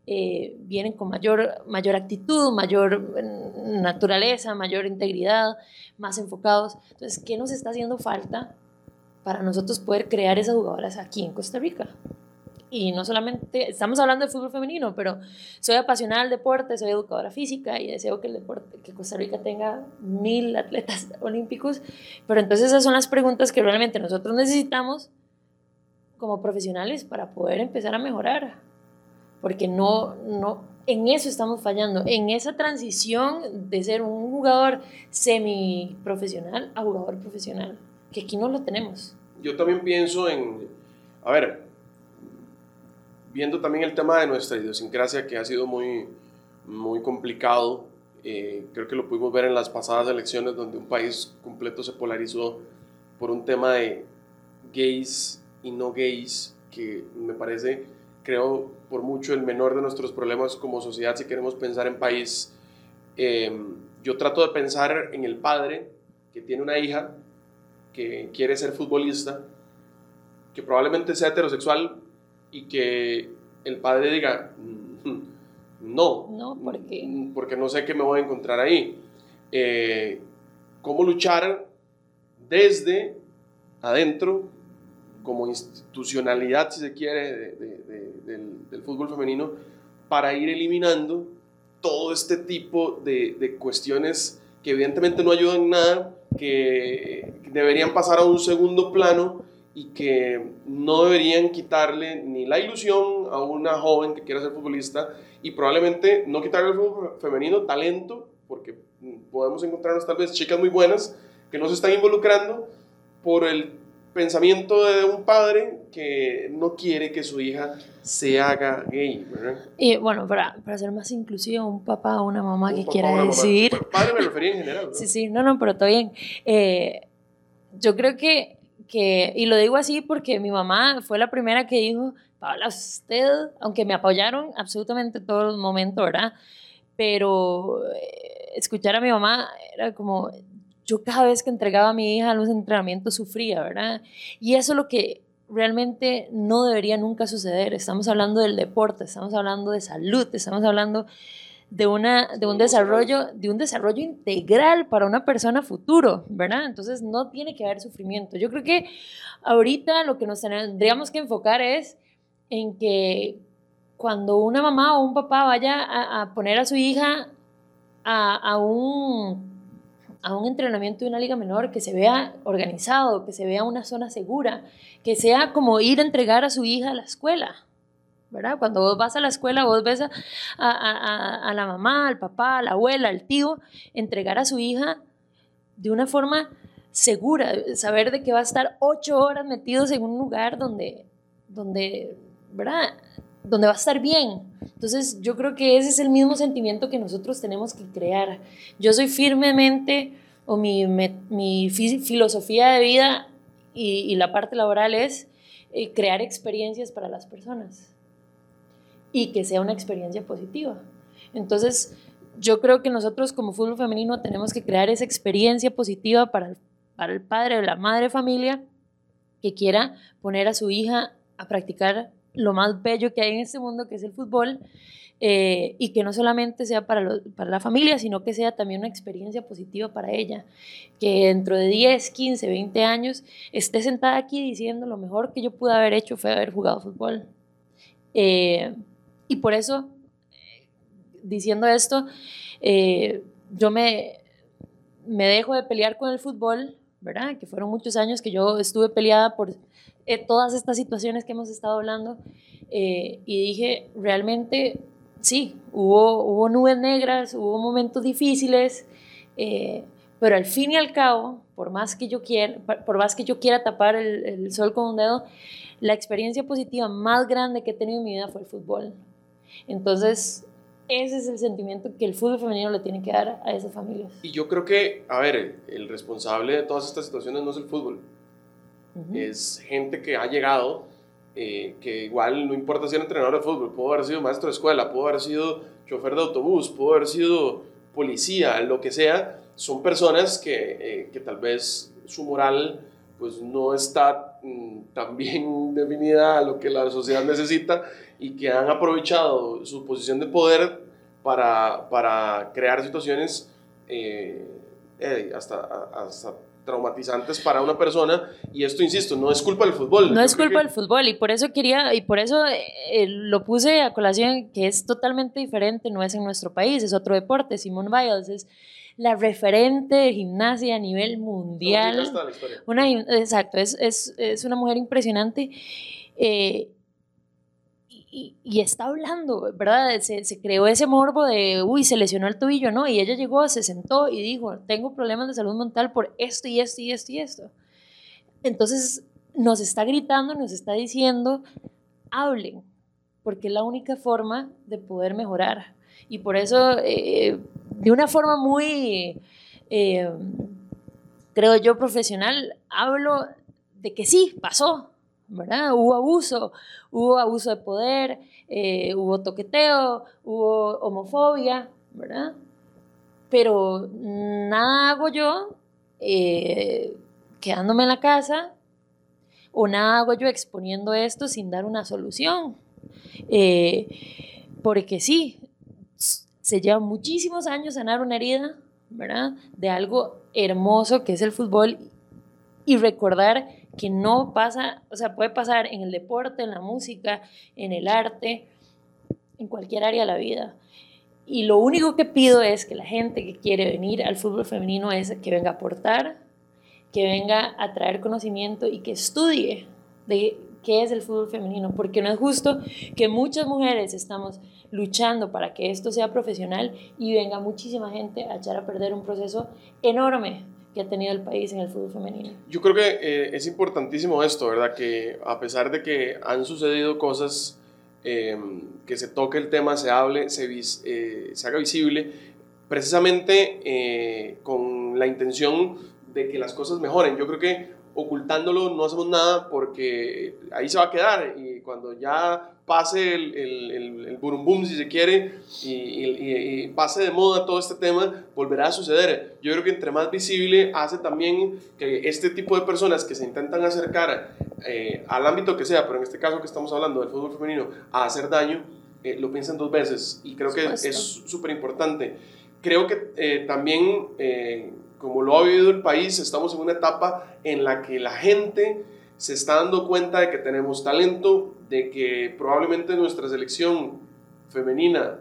eh, vienen con mayor, mayor actitud, mayor mm, naturaleza, mayor integridad, más enfocados. Entonces, ¿qué nos está haciendo falta para nosotros poder crear esas jugadoras aquí en Costa Rica? Y no solamente, estamos hablando de fútbol femenino, pero soy apasionada del deporte, soy educadora física y deseo que el deporte, que Costa Rica tenga mil atletas olímpicos. Pero entonces esas son las preguntas que realmente nosotros necesitamos como profesionales para poder empezar a mejorar. Porque no, no, en eso estamos fallando, en esa transición de ser un jugador semi-profesional a jugador profesional, que aquí no lo tenemos. Yo también pienso en, a ver, viendo también el tema de nuestra idiosincrasia, que ha sido muy, muy complicado, eh, creo que lo pudimos ver en las pasadas elecciones, donde un país completo se polarizó por un tema de gays y no gays, que me parece, creo, por mucho el menor de nuestros problemas como sociedad si queremos pensar en país. Em, yo trato de pensar en el padre que tiene una hija que quiere ser futbolista, que probablemente sea heterosexual y que el padre diga, mm, no, no ¿por mm, porque no sé qué me voy a encontrar ahí. Eh, ¿Cómo luchar desde adentro como institucionalidad, si se quiere, del, fútbol femenino, para ir eliminando todo este tipo de, cuestiones que evidentemente no ayudan en nada, que deberían pasar a un segundo plano y que no deberían quitarle ni la ilusión a una joven que quiera ser futbolista y probablemente no quitarle al fútbol femenino talento, porque podemos encontrarnos tal vez chicas muy buenas que no se están involucrando por el pensamiento de un padre que no quiere que su hija se haga gay, Y bueno, para, para ser más inclusivo, un papá o una mamá que quiera decir... padre me refería en general. Sí, sí, no, no, pero está bien. Eh, yo creo que, que, y lo digo así porque mi mamá fue la primera que dijo, Paula, usted, aunque me apoyaron absolutamente todo el momento, ¿verdad? Pero eh, escuchar a mi mamá era como, yo cada vez que entregaba a mi hija a los entrenamientos sufría, ¿verdad? Y eso es lo que realmente no debería nunca suceder. Estamos hablando del deporte, estamos hablando de salud, estamos hablando de, una, de un desarrollo, de un desarrollo integral para una persona futuro, ¿verdad? Entonces no tiene que haber sufrimiento. Yo creo que ahorita lo que nos tendríamos que enfocar es en que cuando una mamá o un papá vaya a, poner a su hija a un a un entrenamiento de una liga menor que se vea organizado, que se vea una zona segura, que sea como ir a entregar a su hija a la escuela. ¿verdad? Cuando vos vas a la escuela, vos ves a, la mamá, al papá, a la abuela, al tío, entregar a su hija de una forma segura, saber de que va a estar ocho horas metidos en un lugar donde, donde, ¿verdad? Donde va a estar bien. Entonces, yo creo que ese es el mismo sentimiento que nosotros tenemos que crear. Yo soy firmemente, o mi, mi filosofía de vida y, la parte laboral es eh, crear experiencias para las personas y que sea una experiencia positiva. Entonces, yo creo que nosotros como fútbol femenino tenemos que crear esa experiencia positiva para para el padre o la madre familia que quiera poner a su hija a practicar lo más bello que hay en este mundo, que es el fútbol, eh, y que no solamente sea para, para la familia, sino que sea también una experiencia positiva para ella, que dentro de 10, 15, 20 años esté sentada aquí diciendo lo mejor que yo pude haber hecho fue haber jugado fútbol. Eh, y por eso, diciendo esto, eh, yo me, me dejo de pelear con el fútbol, ¿verdad? Que fueron muchos años que yo estuve peleada por eh, todas estas situaciones que hemos estado hablando eh, y dije, realmente sí, hubo, hubo nubes negras, hubo momentos difíciles, eh, pero al fin y al cabo, por más que yo quiera, por más que yo quiera tapar el, el, sol con un dedo, la experiencia positiva más grande que he tenido en mi vida fue el fútbol. Entonces, ese es el sentimiento que el fútbol femenino le tiene que dar a esas familias. Y yo creo que, a ver, el responsable de todas estas situaciones no es el fútbol, es gente que ha llegado, eh, que igual no importa si era entrenador de fútbol, pudo haber sido maestro de escuela, pudo haber sido chofer de autobús, pudo haber sido policía, lo que sea, son personas que, eh, que tal vez su moral pues no está mm, también definida a lo que la sociedad necesita y que han aprovechado su posición de poder para, para crear situaciones eh, hasta, hasta traumatizantes para una persona y esto insisto no es culpa del fútbol. No es culpa del fútbol y por eso quería y por eso eh, lo puse a colación que es totalmente diferente no es en nuestro país es otro deporte. Simone Biles es la referente de gimnasia a nivel mundial. una exacto es, es, es, una mujer impresionante. Eh, y, está hablando, ¿verdad? Se, creó ese morbo de, uy, se lesionó el tobillo, ¿no? Y ella llegó, se sentó y dijo, tengo problemas de salud mental por esto y esto y esto y esto. Entonces nos está gritando, nos está diciendo, hablen, porque es la única forma de poder mejorar. Y por eso, eh, de una forma muy, eh, creo yo, profesional, hablo de que sí, pasó, ¿verdad? Hubo abuso, hubo abuso de poder, eh, hubo toqueteo, hubo homofobia, ¿verdad? Pero nada hago yo eh, quedándome en la casa o nada hago yo exponiendo esto sin dar una solución. Eh, porque sí, se lleva muchísimos años sanar una herida, ¿verdad? De algo hermoso que es el fútbol y recordar que no pasa, o sea, puede pasar en el deporte, en la música, en el arte, en cualquier área de la vida. Y lo único que pido es que la gente que quiere venir al fútbol femenino es que venga a aportar, que venga a traer conocimiento y que estudie de qué es el fútbol femenino, porque no es justo que muchas mujeres estamos luchando para que esto sea profesional y venga muchísima gente a echar a perder un proceso enorme que ha tenido el país en el fútbol femenino. Yo creo que eh, es importantísimo esto, ¿verdad? Que a pesar de que han sucedido cosas, em, que se toque el tema, se hable, se, eh, se haga visible, precisamente eh, con la intención de que las cosas mejoren. Yo creo que ocultándolo no hacemos nada porque ahí se va a quedar y cuando ya pase el, el, el, boom si se quiere y, y, pase de moda todo este tema, volverá a suceder. Yo creo que entre más visible hace también que este tipo de personas que se intentan acercar eh, al ámbito que sea, pero en este caso que estamos hablando del fútbol femenino, a hacer daño, eh, lo piensen dos veces y creo que es súper importante. Creo que eh, también como lo ha vivido el país, estamos en una etapa en la que la gente se está dando cuenta de que tenemos talento, de que probablemente nuestra selección femenina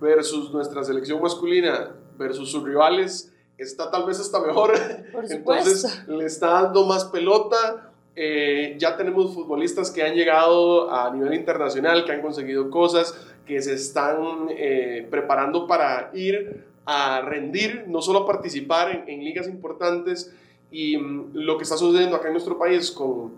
versus nuestra selección masculina versus sus rivales está tal vez hasta mejor. Entonces le está dando más pelota. Eh, ya tenemos futbolistas que han llegado a nivel internacional, que han conseguido cosas, que se están eh, preparando para ir a rendir, no solo a participar en, ligas importantes y mm, lo que está sucediendo acá en nuestro país con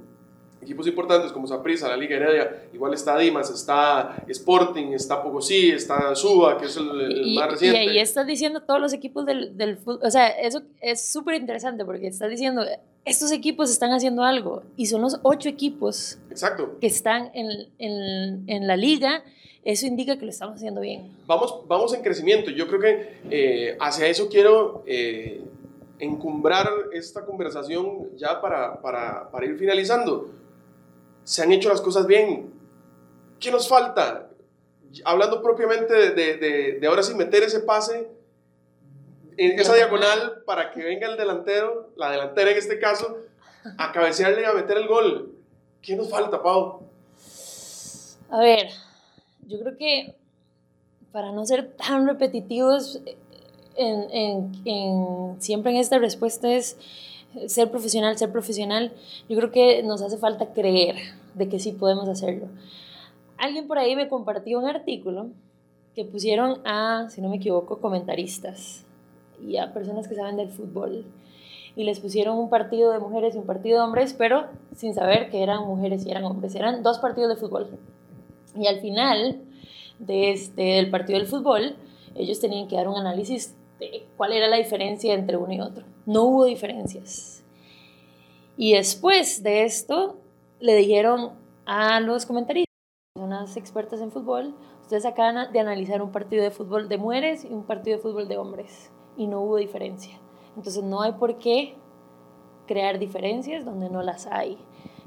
equipos importantes como Saprissa, la Liga Heredia, igual está Dimas, está Sporting, está Pogosí, está Suba, que es el, más reciente. Y ahí estás diciendo todos los equipos del, del fútbol, o sea, eso es súper interesante porque estás diciendo, estos equipos están haciendo algo y son los ocho equipos Exacto. que están en, en, en la liga eso indica que lo estamos haciendo bien. Vamos, vamos en crecimiento. Yo creo que eh, hacia eso quiero eh, encumbrar esta conversación ya para, para, para, ir finalizando. Se han hecho las cosas bien. ¿Qué nos falta? Hablando propiamente de, de, de ahora sí meter ese pase en esa diagonal para que venga el delantero, la delantera en este caso, a cabecearle y a meter el gol. ¿Qué nos falta, Pau? A ver, yo creo que para no ser tan repetitivos, en, en, siempre en esta respuesta es ser profesional, ser profesional. Yo creo que nos hace falta creer de que sí podemos hacerlo. Alguien por ahí me compartió un artículo que pusieron a, si no me equivoco, comentaristas y a personas que saben del fútbol. Y les pusieron un partido de mujeres y un partido de hombres, pero sin saber que eran mujeres y eran hombres. Eran dos partidos de fútbol. Y al final de este, del partido del fútbol, ellos tenían que dar un análisis de cuál era la diferencia entre uno y otro. No hubo diferencias. Y después de esto, le dijeron a los comentaristas, unas expertas en fútbol, ustedes acaban de analizar un partido de fútbol de mujeres y un partido de fútbol de hombres, y no hubo diferencia. Entonces no hay por qué crear diferencias donde no las hay.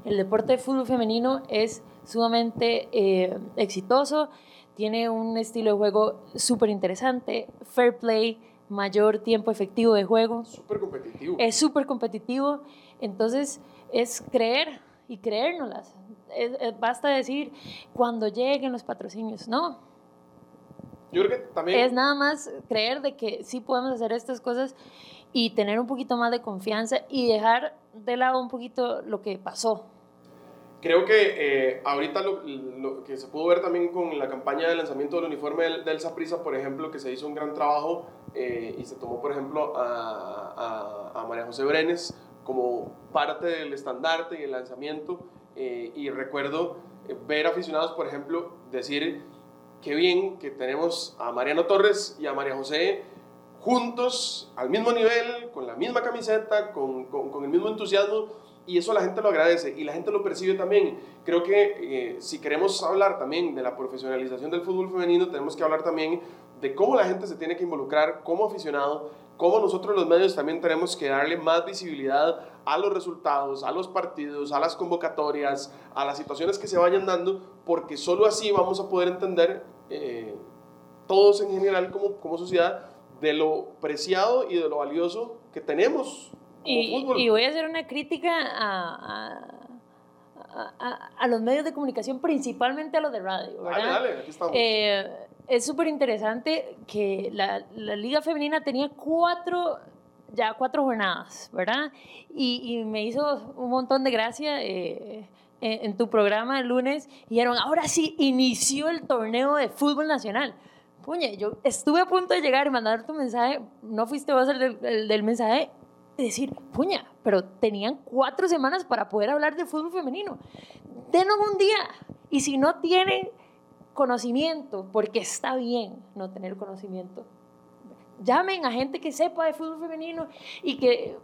El deporte de fútbol femenino es sumamente eh, exitoso, tiene un estilo de juego súper interesante, fair play, mayor tiempo efectivo de juego. Súper competitivo. Es súper competitivo, entonces es creer y creérnoslas. basta decir cuando lleguen los patrocinios, no. Yo creo que también... Es nada más creer de que sí podemos hacer estas cosas y tener un poquito más de confianza y dejar de lado un poquito lo que pasó. Creo que eh, ahorita lo, que se pudo ver también con la campaña de lanzamiento del uniforme del, del Saprissa, por ejemplo, que se hizo un gran trabajo eh, y se tomó, por ejemplo, a, a, a María José Brenes como parte del estandarte y el lanzamiento. Eh, y recuerdo ver aficionados, por ejemplo, decir qué bien que tenemos a Mariano Torres y a María José juntos, al mismo nivel, con la misma camiseta, con, con, con el mismo entusiasmo y eso la gente lo agradece y la gente lo percibe también. Creo que eh, si queremos hablar también de la profesionalización del fútbol femenino, tenemos que hablar también de cómo la gente se tiene que involucrar como aficionado, cómo nosotros los medios también tenemos que darle más visibilidad a los resultados, a los partidos, a las convocatorias, a las situaciones que se vayan dando, porque solo así vamos a poder entender eh, todos en general como, como sociedad de lo preciado y de lo valioso que tenemos y, voy a hacer una crítica a, a, a, los medios de comunicación, principalmente a los de radio. Dale, dale, aquí estamos. Eh, es súper interesante que la, la, Liga Femenina tenía cuatro, ya cuatro jornadas, ¿verdad? Y, y me hizo un montón de gracia. Eh, en, tu programa el lunes, y dijeron, ahora sí, inició el torneo de fútbol nacional. Puñe, yo estuve a punto de llegar y mandar tu mensaje, no fuiste vos el del, el del mensaje, decir, puña, pero tenían cuatro semanas para poder hablar de fútbol femenino. Denos un día. Y si no tienen conocimiento, porque está bien no tener conocimiento, llamen a gente que sepa de fútbol femenino y que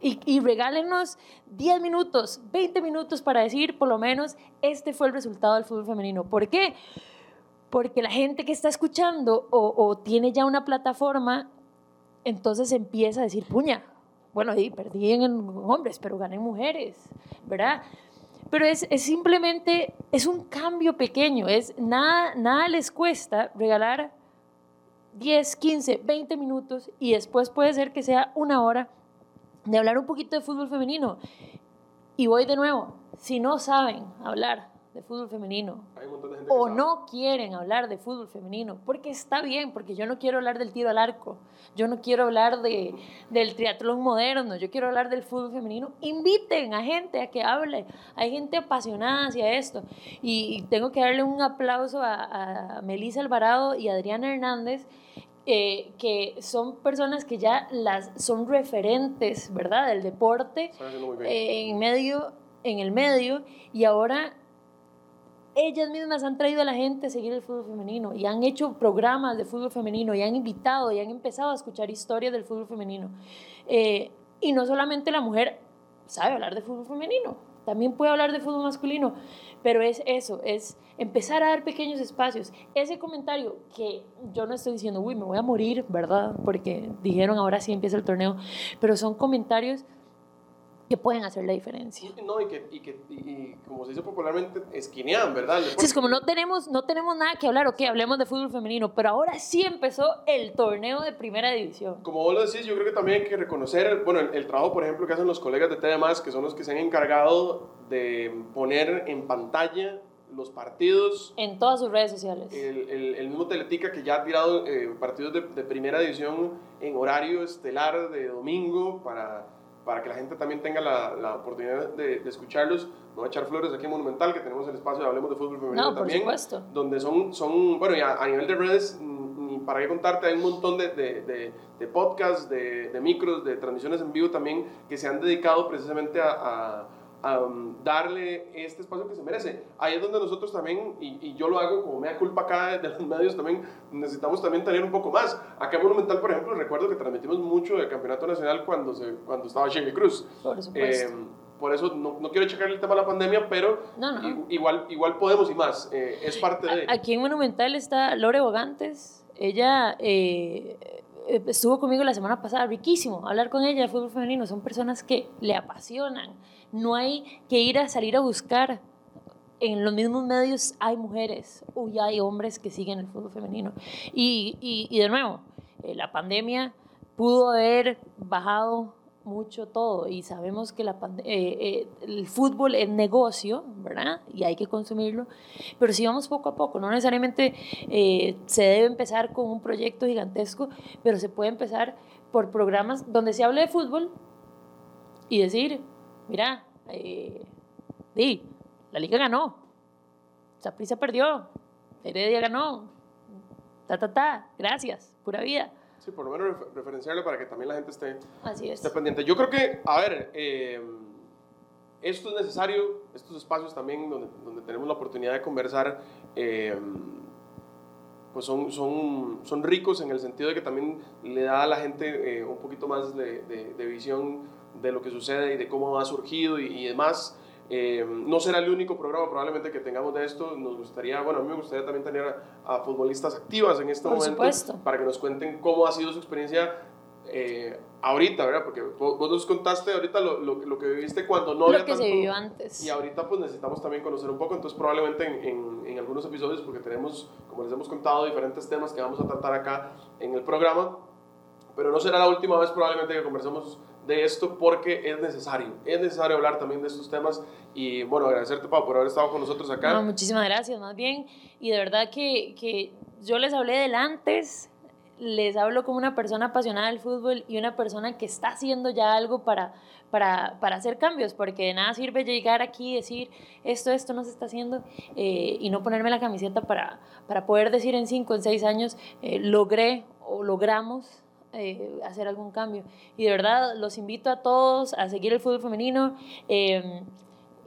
y, y, regálenos 10 minutos, 20 minutos para decir por lo menos este fue el resultado del fútbol femenino. ¿Por qué? Porque la gente que está escuchando o, o tiene ya una plataforma, entonces empieza a decir, puña, bueno, perdí en hombres, pero gané en mujeres, ¿verdad? Pero es, es, simplemente, es un cambio pequeño, es nada, nada les cuesta regalar 10, 15, 20 minutos y después puede ser que sea una hora de hablar un poquito de fútbol femenino. Y voy de nuevo, si no saben hablar de fútbol femenino. O no quieren hablar de fútbol femenino, porque está bien, porque yo no quiero hablar del tiro al arco, yo no quiero hablar de, del triatlón moderno, yo quiero hablar del fútbol femenino, inviten a gente a que hable, hay gente apasionada hacia esto. Y, tengo que darle un aplauso a, a Melissa Alvarado y Adriana Hernández. Eh, que son personas que ya las son referentes, ¿verdad? Del deporte eh, en medio, en el medio, y ahora ellas mismas han traído a la gente a seguir el fútbol femenino y han hecho programas de fútbol femenino y han invitado y han empezado a escuchar historias del fútbol femenino. Eh, y no solamente la mujer sabe hablar de fútbol femenino, también puede hablar de fútbol masculino, pero es eso, es empezar a dar pequeños espacios. Ese comentario que yo no estoy diciendo, uy, me voy a morir, ¿verdad? Porque dijeron ahora sí empieza el torneo, pero son comentarios que pueden hacer la diferencia. No, y que, y que y, como se dice popularmente, esquinean, ¿verdad? Sí, es como no tenemos, no tenemos nada que hablar, ok, hablemos de fútbol femenino, pero ahora sí empezó el torneo de primera división. Como vos lo decís, yo creo que también hay que reconocer, bueno, el, el trabajo, por ejemplo, que hacen los colegas de TDMás, que son los que se han encargado de poner en pantalla los partidos. En todas sus redes sociales. El, el, el mismo Teletica que ya ha tirado eh, partidos de, de primera división en horario estelar de domingo para para que la gente también tenga la, la oportunidad de, de, escucharlos. No voy a echar flores aquí en Monumental, que tenemos el espacio de Hablemos de Fútbol Femenino no, también. Por supuesto. Donde son, son bueno, ya a nivel de redes, ni para qué contarte, hay un montón de, de, de podcasts, de, micros, de transmisiones en vivo también, que se han dedicado precisamente a, a Um, darle este espacio que se merece. Ahí es donde nosotros también, y, y, yo lo hago como me da culpa acá de los medios, también necesitamos también tener un poco más. Acá en Monumental, por ejemplo, recuerdo que transmitimos mucho del Campeonato Nacional cuando, se, cuando estaba Shelly Cruz. Por supuesto. Eh, por eso no, no, quiero checar el tema de la pandemia, pero no, no. Igual, igual podemos y más. Eh, es parte de... Aquí en Monumental está Lore Bogantes. Ella... Eh, eh, estuvo conmigo la semana pasada, riquísimo, hablar con ella de fútbol femenino. Son personas que le apasionan. No hay que ir a salir a buscar. En los mismos medios hay mujeres o ya hay hombres que siguen el fútbol femenino. Y, y, de nuevo, eh, la pandemia pudo haber bajado mucho todo y sabemos que la eh, eh, el fútbol es negocio, ¿verdad? Y hay que consumirlo, pero si vamos poco a poco, no necesariamente eh, se debe empezar con un proyecto gigantesco, pero se puede empezar por programas donde se hable de fútbol y decir, mira, sí, la liga ganó, Saprissa perdió, Heredia ganó, ta, ta, ta, gracias, pura vida. Sí, por lo menos referenciarlo para que también la gente esté, Así es. esté pendiente. Yo creo que, a ver, eh, esto es necesario, estos espacios también donde, donde tenemos la oportunidad de conversar, eh, pues son, son, son ricos en el sentido de que también le da a la gente eh, un poquito más de, de, de, visión de lo que sucede y de cómo ha surgido y, y demás. Eh, no será el único programa probablemente que tengamos de esto. Nos gustaría, bueno, a mí me gustaría también tener a, a futbolistas activas en este Por momento supuesto. para que nos cuenten cómo ha sido su experiencia eh, ahorita, ¿verdad? Porque vos, vos, nos contaste ahorita lo, lo, lo, que viviste cuando no lo había que tanto, se vivió antes. Y ahorita pues necesitamos también conocer un poco, entonces probablemente en, en, en algunos episodios, porque tenemos, como les hemos contado, diferentes temas que vamos a tratar acá en el programa, pero no será la última vez probablemente que conversemos de esto porque es necesario, es necesario hablar también de estos temas y bueno, agradecerte Pau por haber estado con nosotros acá. No, muchísimas gracias, más bien, y de verdad que, que yo les hablé del antes, les hablo como una persona apasionada del fútbol y una persona que está haciendo ya algo para, para, para hacer cambios, porque de nada sirve llegar aquí y decir esto, esto no se está haciendo eh, y no ponerme la camiseta para, para poder decir en cinco, en seis años, eh, logré o logramos eh, hacer algún cambio. Y de verdad los invito a todos a seguir el fútbol femenino, eh,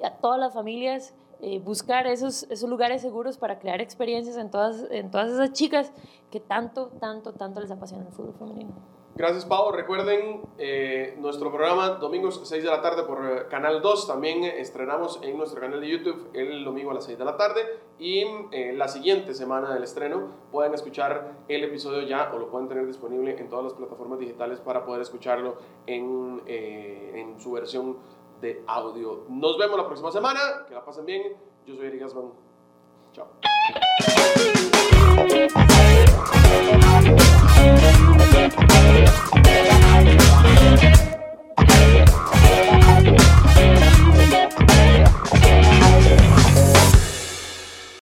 a todas las familias, eh, buscar esos, esos lugares seguros para crear experiencias en todas, en todas esas chicas que tanto, tanto, tanto les apasiona el fútbol femenino. Gracias, Pau. Recuerden eh, nuestro programa domingos 6 de la tarde por Canal 2. También eh, estrenamos en nuestro canal de YouTube el domingo a las 6 de la tarde. Y eh, la siguiente semana del estreno pueden escuchar el episodio ya o lo pueden tener disponible en todas las plataformas digitales para poder escucharlo en, eh, en su versión de audio. Nos vemos la próxima semana. Que la pasen bien. Yo soy Eric Gasman. Chao. Thank